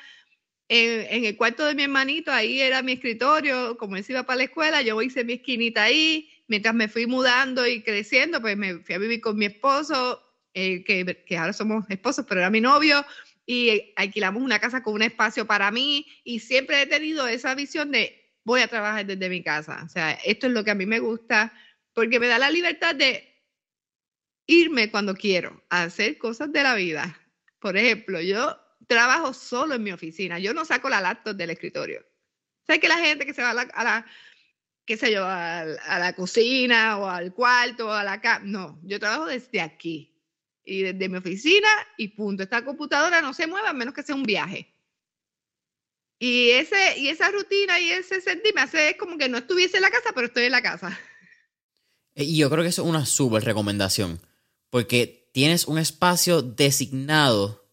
en, el cuarto de mi hermanito, ahí era mi escritorio, como él se iba para la escuela, yo hice mi esquinita ahí, mientras me fui mudando y creciendo, pues me fui a vivir con mi esposo, eh, que, que, ahora somos esposos, pero era mi novio, y alquilamos una casa con un espacio para mí, y siempre he tenido esa visión de voy a trabajar desde mi casa. O sea, esto es lo que a mí me gusta, porque me da la libertad de irme cuando quiero, hacer cosas de la vida. Por ejemplo, yo trabajo solo en mi oficina. Yo no saco la laptop del escritorio. Sé que la gente que se va a la, qué sé yo, a, la cocina o al cuarto o a la cama. No, yo trabajo desde aquí y desde mi oficina y punto. Esta computadora no se mueve a menos que sea un viaje. Y, ese, y esa rutina y ese sentir me hace como que no estuviese en la casa, pero estoy en la casa. Eh, y yo creo que eso es una súper recomendación, porque tienes un espacio designado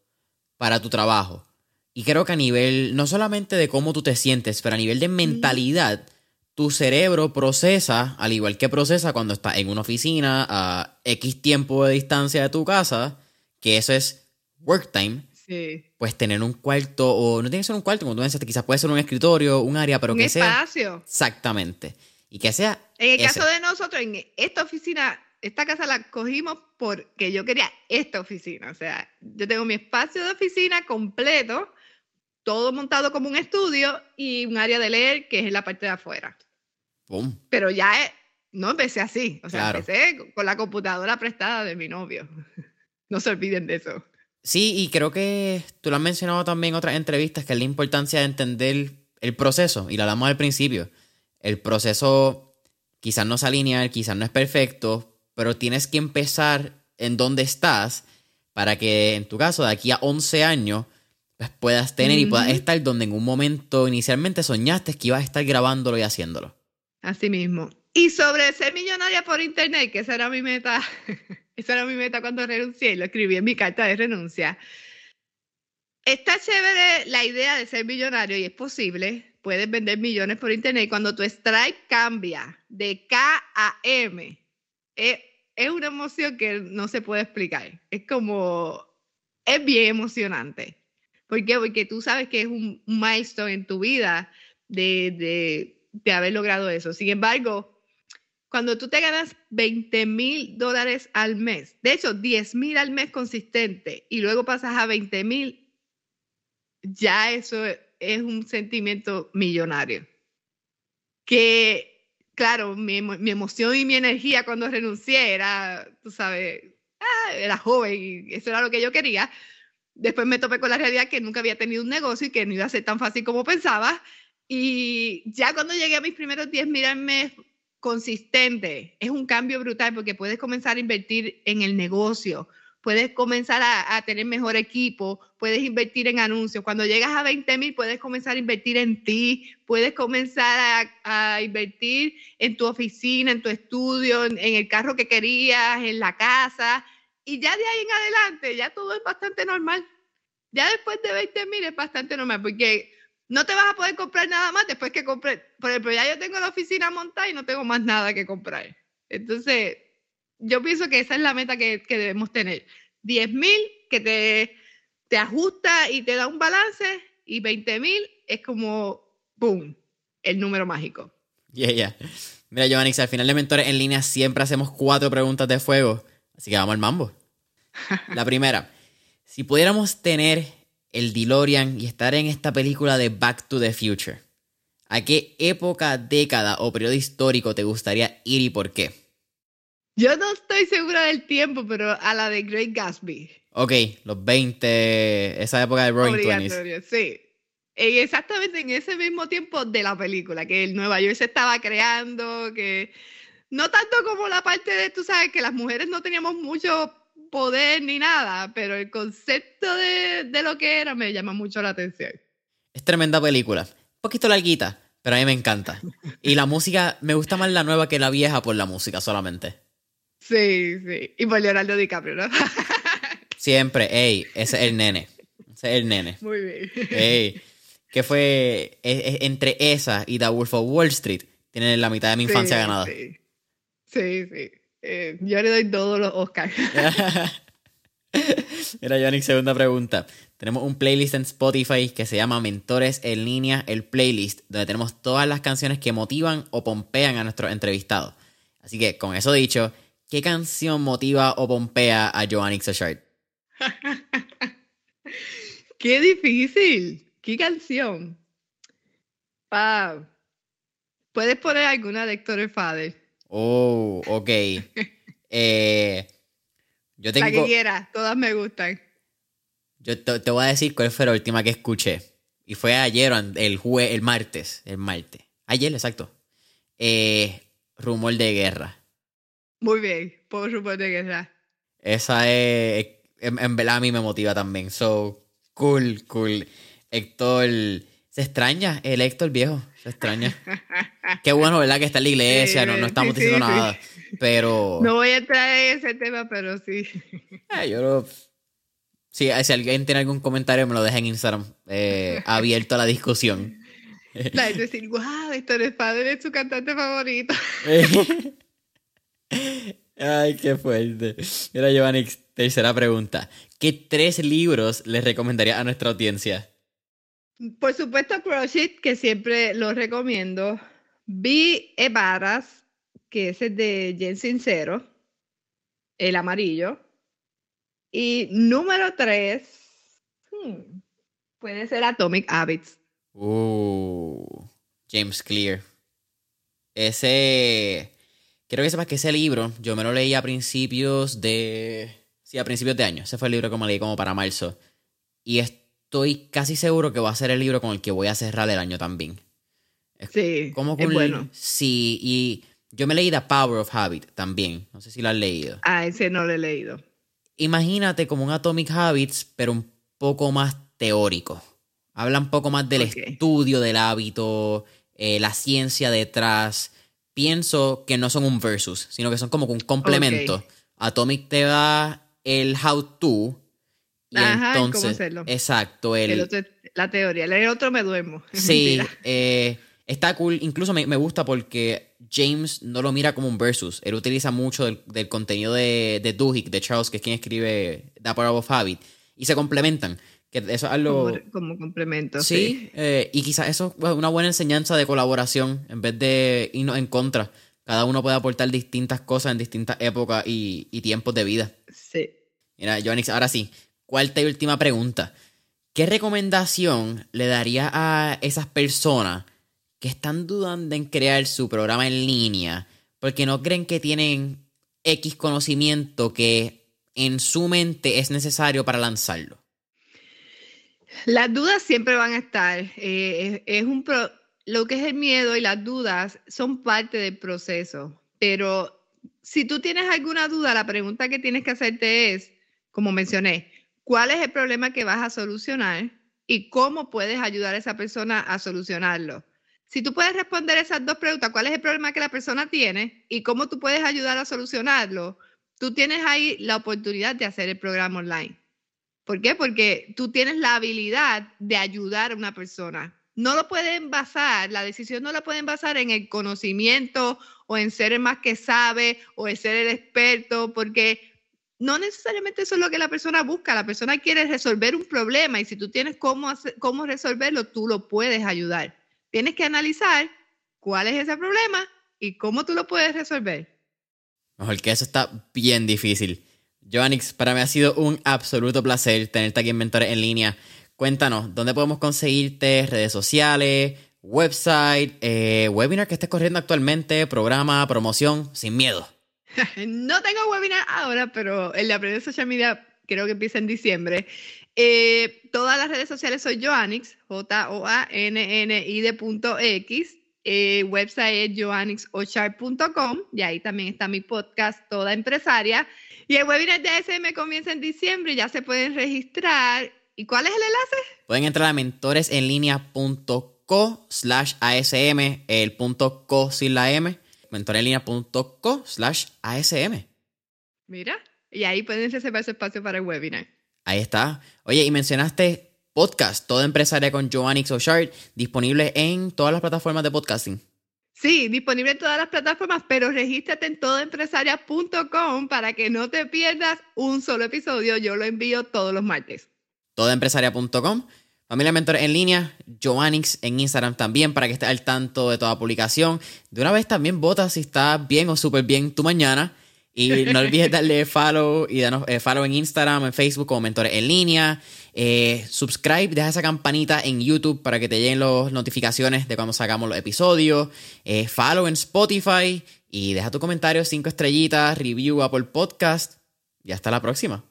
para tu trabajo. Y creo que a nivel, no solamente de cómo tú te sientes, pero a nivel de mentalidad, tu cerebro procesa, al igual que procesa cuando estás en una oficina a X tiempo de distancia de tu casa, que eso es work time. Sí. Pues tener un cuarto, o no tiene que ser un cuarto, como tú dices, quizás puede ser un escritorio, un área, pero que sea. espacio. Exactamente. Y que sea. En el caso de nosotros, en esta oficina, esta casa la cogimos porque yo quería esta oficina. O sea, yo tengo mi espacio de oficina completo, todo montado como un estudio y un área de leer que es la parte de afuera. Pero ya no empecé así. O sea, empecé con la computadora prestada de mi novio. no se olviden de eso. Sí, y creo que tú lo has mencionado también en otras entrevistas, que es la importancia de entender el proceso, y la damos al principio. El proceso quizás no es lineal, quizás no es perfecto, pero tienes que empezar en donde estás para que en tu caso de aquí a 11 años pues, puedas tener y puedas estar donde en un momento inicialmente soñaste que ibas a estar grabándolo y haciéndolo. Así mismo. Y sobre ser millonaria por internet, que esa era mi meta, esa era mi meta cuando renuncié y lo escribí en mi carta de renuncia. Está chévere la idea de ser millonario y es posible. Puedes vender millones por internet. Cuando tu strike cambia de K a M, es, una emoción que no se puede explicar. Es como, es bien emocionante. ¿Por qué? Porque tú sabes que es un, milestone en tu vida de, haber logrado eso. Sin embargo, cuando tú te ganas 20 mil dólares al mes, de hecho 10 mil al mes consistente, y luego pasas a 20 mil, ya eso es un sentimiento millonario. Que claro, mi, emoción y mi energía cuando renuncié era, tú sabes, ah, era joven y eso era lo que yo quería. Después me topé con la realidad que nunca había tenido un negocio y que no iba a ser tan fácil como pensaba. Y ya cuando llegué a mis primeros 10 mil al mes consistente, es un cambio brutal porque puedes comenzar a invertir en el negocio, puedes comenzar a, tener mejor equipo, puedes invertir en anuncios. Cuando llegas a 20 mil, puedes comenzar a invertir en ti, puedes comenzar a, invertir en tu oficina, en tu estudio, en, el carro que querías, en la casa. Y ya de ahí en adelante, ya todo es bastante normal. Ya después de 20 mil es bastante normal, porque no te vas a poder comprar nada más después que compres. Por ejemplo, ya yo tengo la oficina montada y no tengo más nada que comprar. Entonces, yo pienso que esa es la meta que, debemos tener. 10 mil que te, te ajusta y te da un balance y 20 mil es como, ¡boom!, el número mágico. Yeah, yeah. Mira, Giovanni, al final de Mentores en línea siempre hacemos cuatro preguntas de fuego, así que vamos al mambo. La primera, si pudiéramos tener el DeLorean y estar en esta película de Back to the Future, ¿a qué época, década o periodo histórico te gustaría ir y por qué? Yo no estoy segura del tiempo, pero a la de Great Gatsby. Ok, los 20, esa época de Roaring Twenties. Sí. exactamente en ese mismo tiempo de la película, que el Nueva York se estaba creando, que no tanto como la parte de, tú sabes, que las mujeres no teníamos mucho poder ni nada, pero el concepto de, de lo que era me llama mucho la atención. Es tremenda película. Un poquito larguita, pero a mí me encanta. Y la música, me gusta más la nueva que la vieja por la música solamente. Sí, sí. Y por Leonardo DiCaprio, ¿no? Siempre, ey, ese es el nene. Ese es el nene. Muy bien. Ey, que fue e, e, entre esa y The Wolf of Wall Street. Tienen la mitad de mi infancia ganada. Sí, sí. sí. Eh, yo le doy todos los Oscars. Mira, Yannick, segunda pregunta. Tenemos un playlist en Spotify que se llama Mentores en línea, el playlist, donde tenemos todas las canciones que motivan o pompean a nuestros entrevistados. Así que, con eso dicho, ¿qué canción motiva o pompea a Joanny Sochart? Qué difícil. ¿Qué canción? ¿Puedes poner alguna de Héctor Father? Oh, ok. eh, yo tengo... La que quieras, todas me gustan. Yo te, voy a decir cuál fue la última que escuché. Y fue ayer, el jue, el martes. El martes. Ayer, exacto. Eh, rumor de guerra. Muy bien, por rumor de guerra. Esa es. En, en, verdad a mí me motiva también. So, cool, cool. Héctor. Se extraña el Héctor viejo. Se extraña. Qué bueno, ¿verdad? Que está en la iglesia. no, no estamos diciendo nada. Pero. No voy a entrar en ese tema, pero sí. Eh, yo lo Sí, si alguien tiene algún comentario, me lo deja en Instagram. Eh, abierto a la discusión. La gente decir, wow, Héctor Padre es su cantante favorito. Ay, qué fuerte. Mira, Giovanni, tercera pregunta. ¿Qué tres libros les recomendaría a nuestra audiencia? Por supuesto, Crush que siempre lo recomiendo. Vi Evaras, que es el de Jen Sincero, el amarillo. Y número tres, hmm, puede ser Atomic Habits. Uh, James Clear. Ese. Quiero que sepas que ese libro yo me lo leí a principios de. Sí, a principios de año. Ese fue el libro que me leí como para marzo. Y estoy casi seguro que va a ser el libro con el que voy a cerrar el año también. sí, como es bueno. Sí, y yo me leí The Power of Habit también. No sé si lo has leído. Ah, ese no lo he leído imagínate como un Atomic Habits, pero un poco más teórico. Habla un poco más del estudio del hábito, eh, la ciencia detrás. Pienso que no son un versus, sino que son como un complemento. Atomic te da el how to. Y entonces, ¿cómo hacerlo? Exacto. El, la teoría. El otro me duermo. Sí. Eh, está cool. Incluso me, me gusta porque James no lo mira como un versus. Él utiliza mucho del, contenido de, de Duhigg, de Charles, que es quien escribe The Power of Habit, y se complementan. Que eso es algo... Como, complemento. Sí, eh, y quizás eso es una buena enseñanza de colaboración en vez de irnos en contra. Cada uno puede aportar distintas cosas en distintas épocas y, tiempos de vida. Sí. Mira, Joannix, ahora sí, cuarta y última pregunta. ¿Qué recomendación le daría a esas personas que están dudando en crear su programa en línea porque no creen que tienen X conocimiento que en su mente es necesario para lanzarlo? Las dudas siempre van a estar. Eh, es, un lo que es el miedo y las dudas son parte del proceso. Pero si tú tienes alguna duda, la pregunta que tienes que hacerte es, como mencioné, ¿cuál es el problema que vas a solucionar y cómo puedes ayudar a esa persona a solucionarlo? Si tú puedes responder esas dos preguntas, ¿cuál es el problema que la persona tiene y cómo tú puedes ayudar a solucionarlo? Tú tienes ahí la oportunidad de hacer el programa online. ¿Por qué? Porque tú tienes la habilidad de ayudar a una persona. No lo pueden basar, la decisión no la pueden basar en el conocimiento o en ser el más que sabe o en ser el experto, porque no necesariamente eso es lo que la persona busca. La persona quiere resolver un problema y si tú tienes cómo, cómo resolverlo, tú lo puedes ayudar tienes que analizar cuál es ese problema y cómo tú lo puedes resolver. Mejor que eso está bien difícil. Joannix, para mí ha sido un absoluto placer tenerte aquí en Mentores en línea. Cuéntanos, ¿dónde podemos conseguirte? Redes sociales, website, eh, webinar que estés corriendo actualmente, programa, promoción, sin miedo. no tengo webinar ahora, el de Aprender Social Media creo que empieza en diciembre. Eh, todas las redes sociales soy Joannix, J-O-A-N-N-I de punto X. Eh, website es joannixochart.com y ahí también está mi podcast Toda Empresaria. Y el webinar de ASM comienza en diciembre, ya se pueden registrar. ¿Y cuál es el enlace? Pueden entrar a mentoresenlinea.co slash ASM, el punto co sin la M, mentoresenlinea.co slash ASM. Mira, y ahí pueden reservar su espacio para el webinar. Ahí está. Oye, y mencionaste podcast, Toda Empresaria con Joannix O'Shart, disponible en todas las plataformas de podcasting. Sí, disponible en todas las plataformas, pero regístrate en todoempresaria.com para que no te pierdas un solo episodio. Yo lo envío todos los martes. Todoempresaria.com. Familia Mentores en línea, Joannix en Instagram también para que estés al tanto de toda publicación. De una vez también vota si está bien o súper bien tu mañana. Y no olvides darle follow y darnos eh, follow en Instagram, en Facebook como Mentores en línea. Eh, subscribe, deja esa campanita en YouTube para que te lleguen las notificaciones de cuando sacamos los episodios. Eh, follow en Spotify y deja tu comentario, cinco estrellitas, review Apple Podcast. Y hasta la próxima.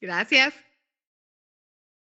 Gracias.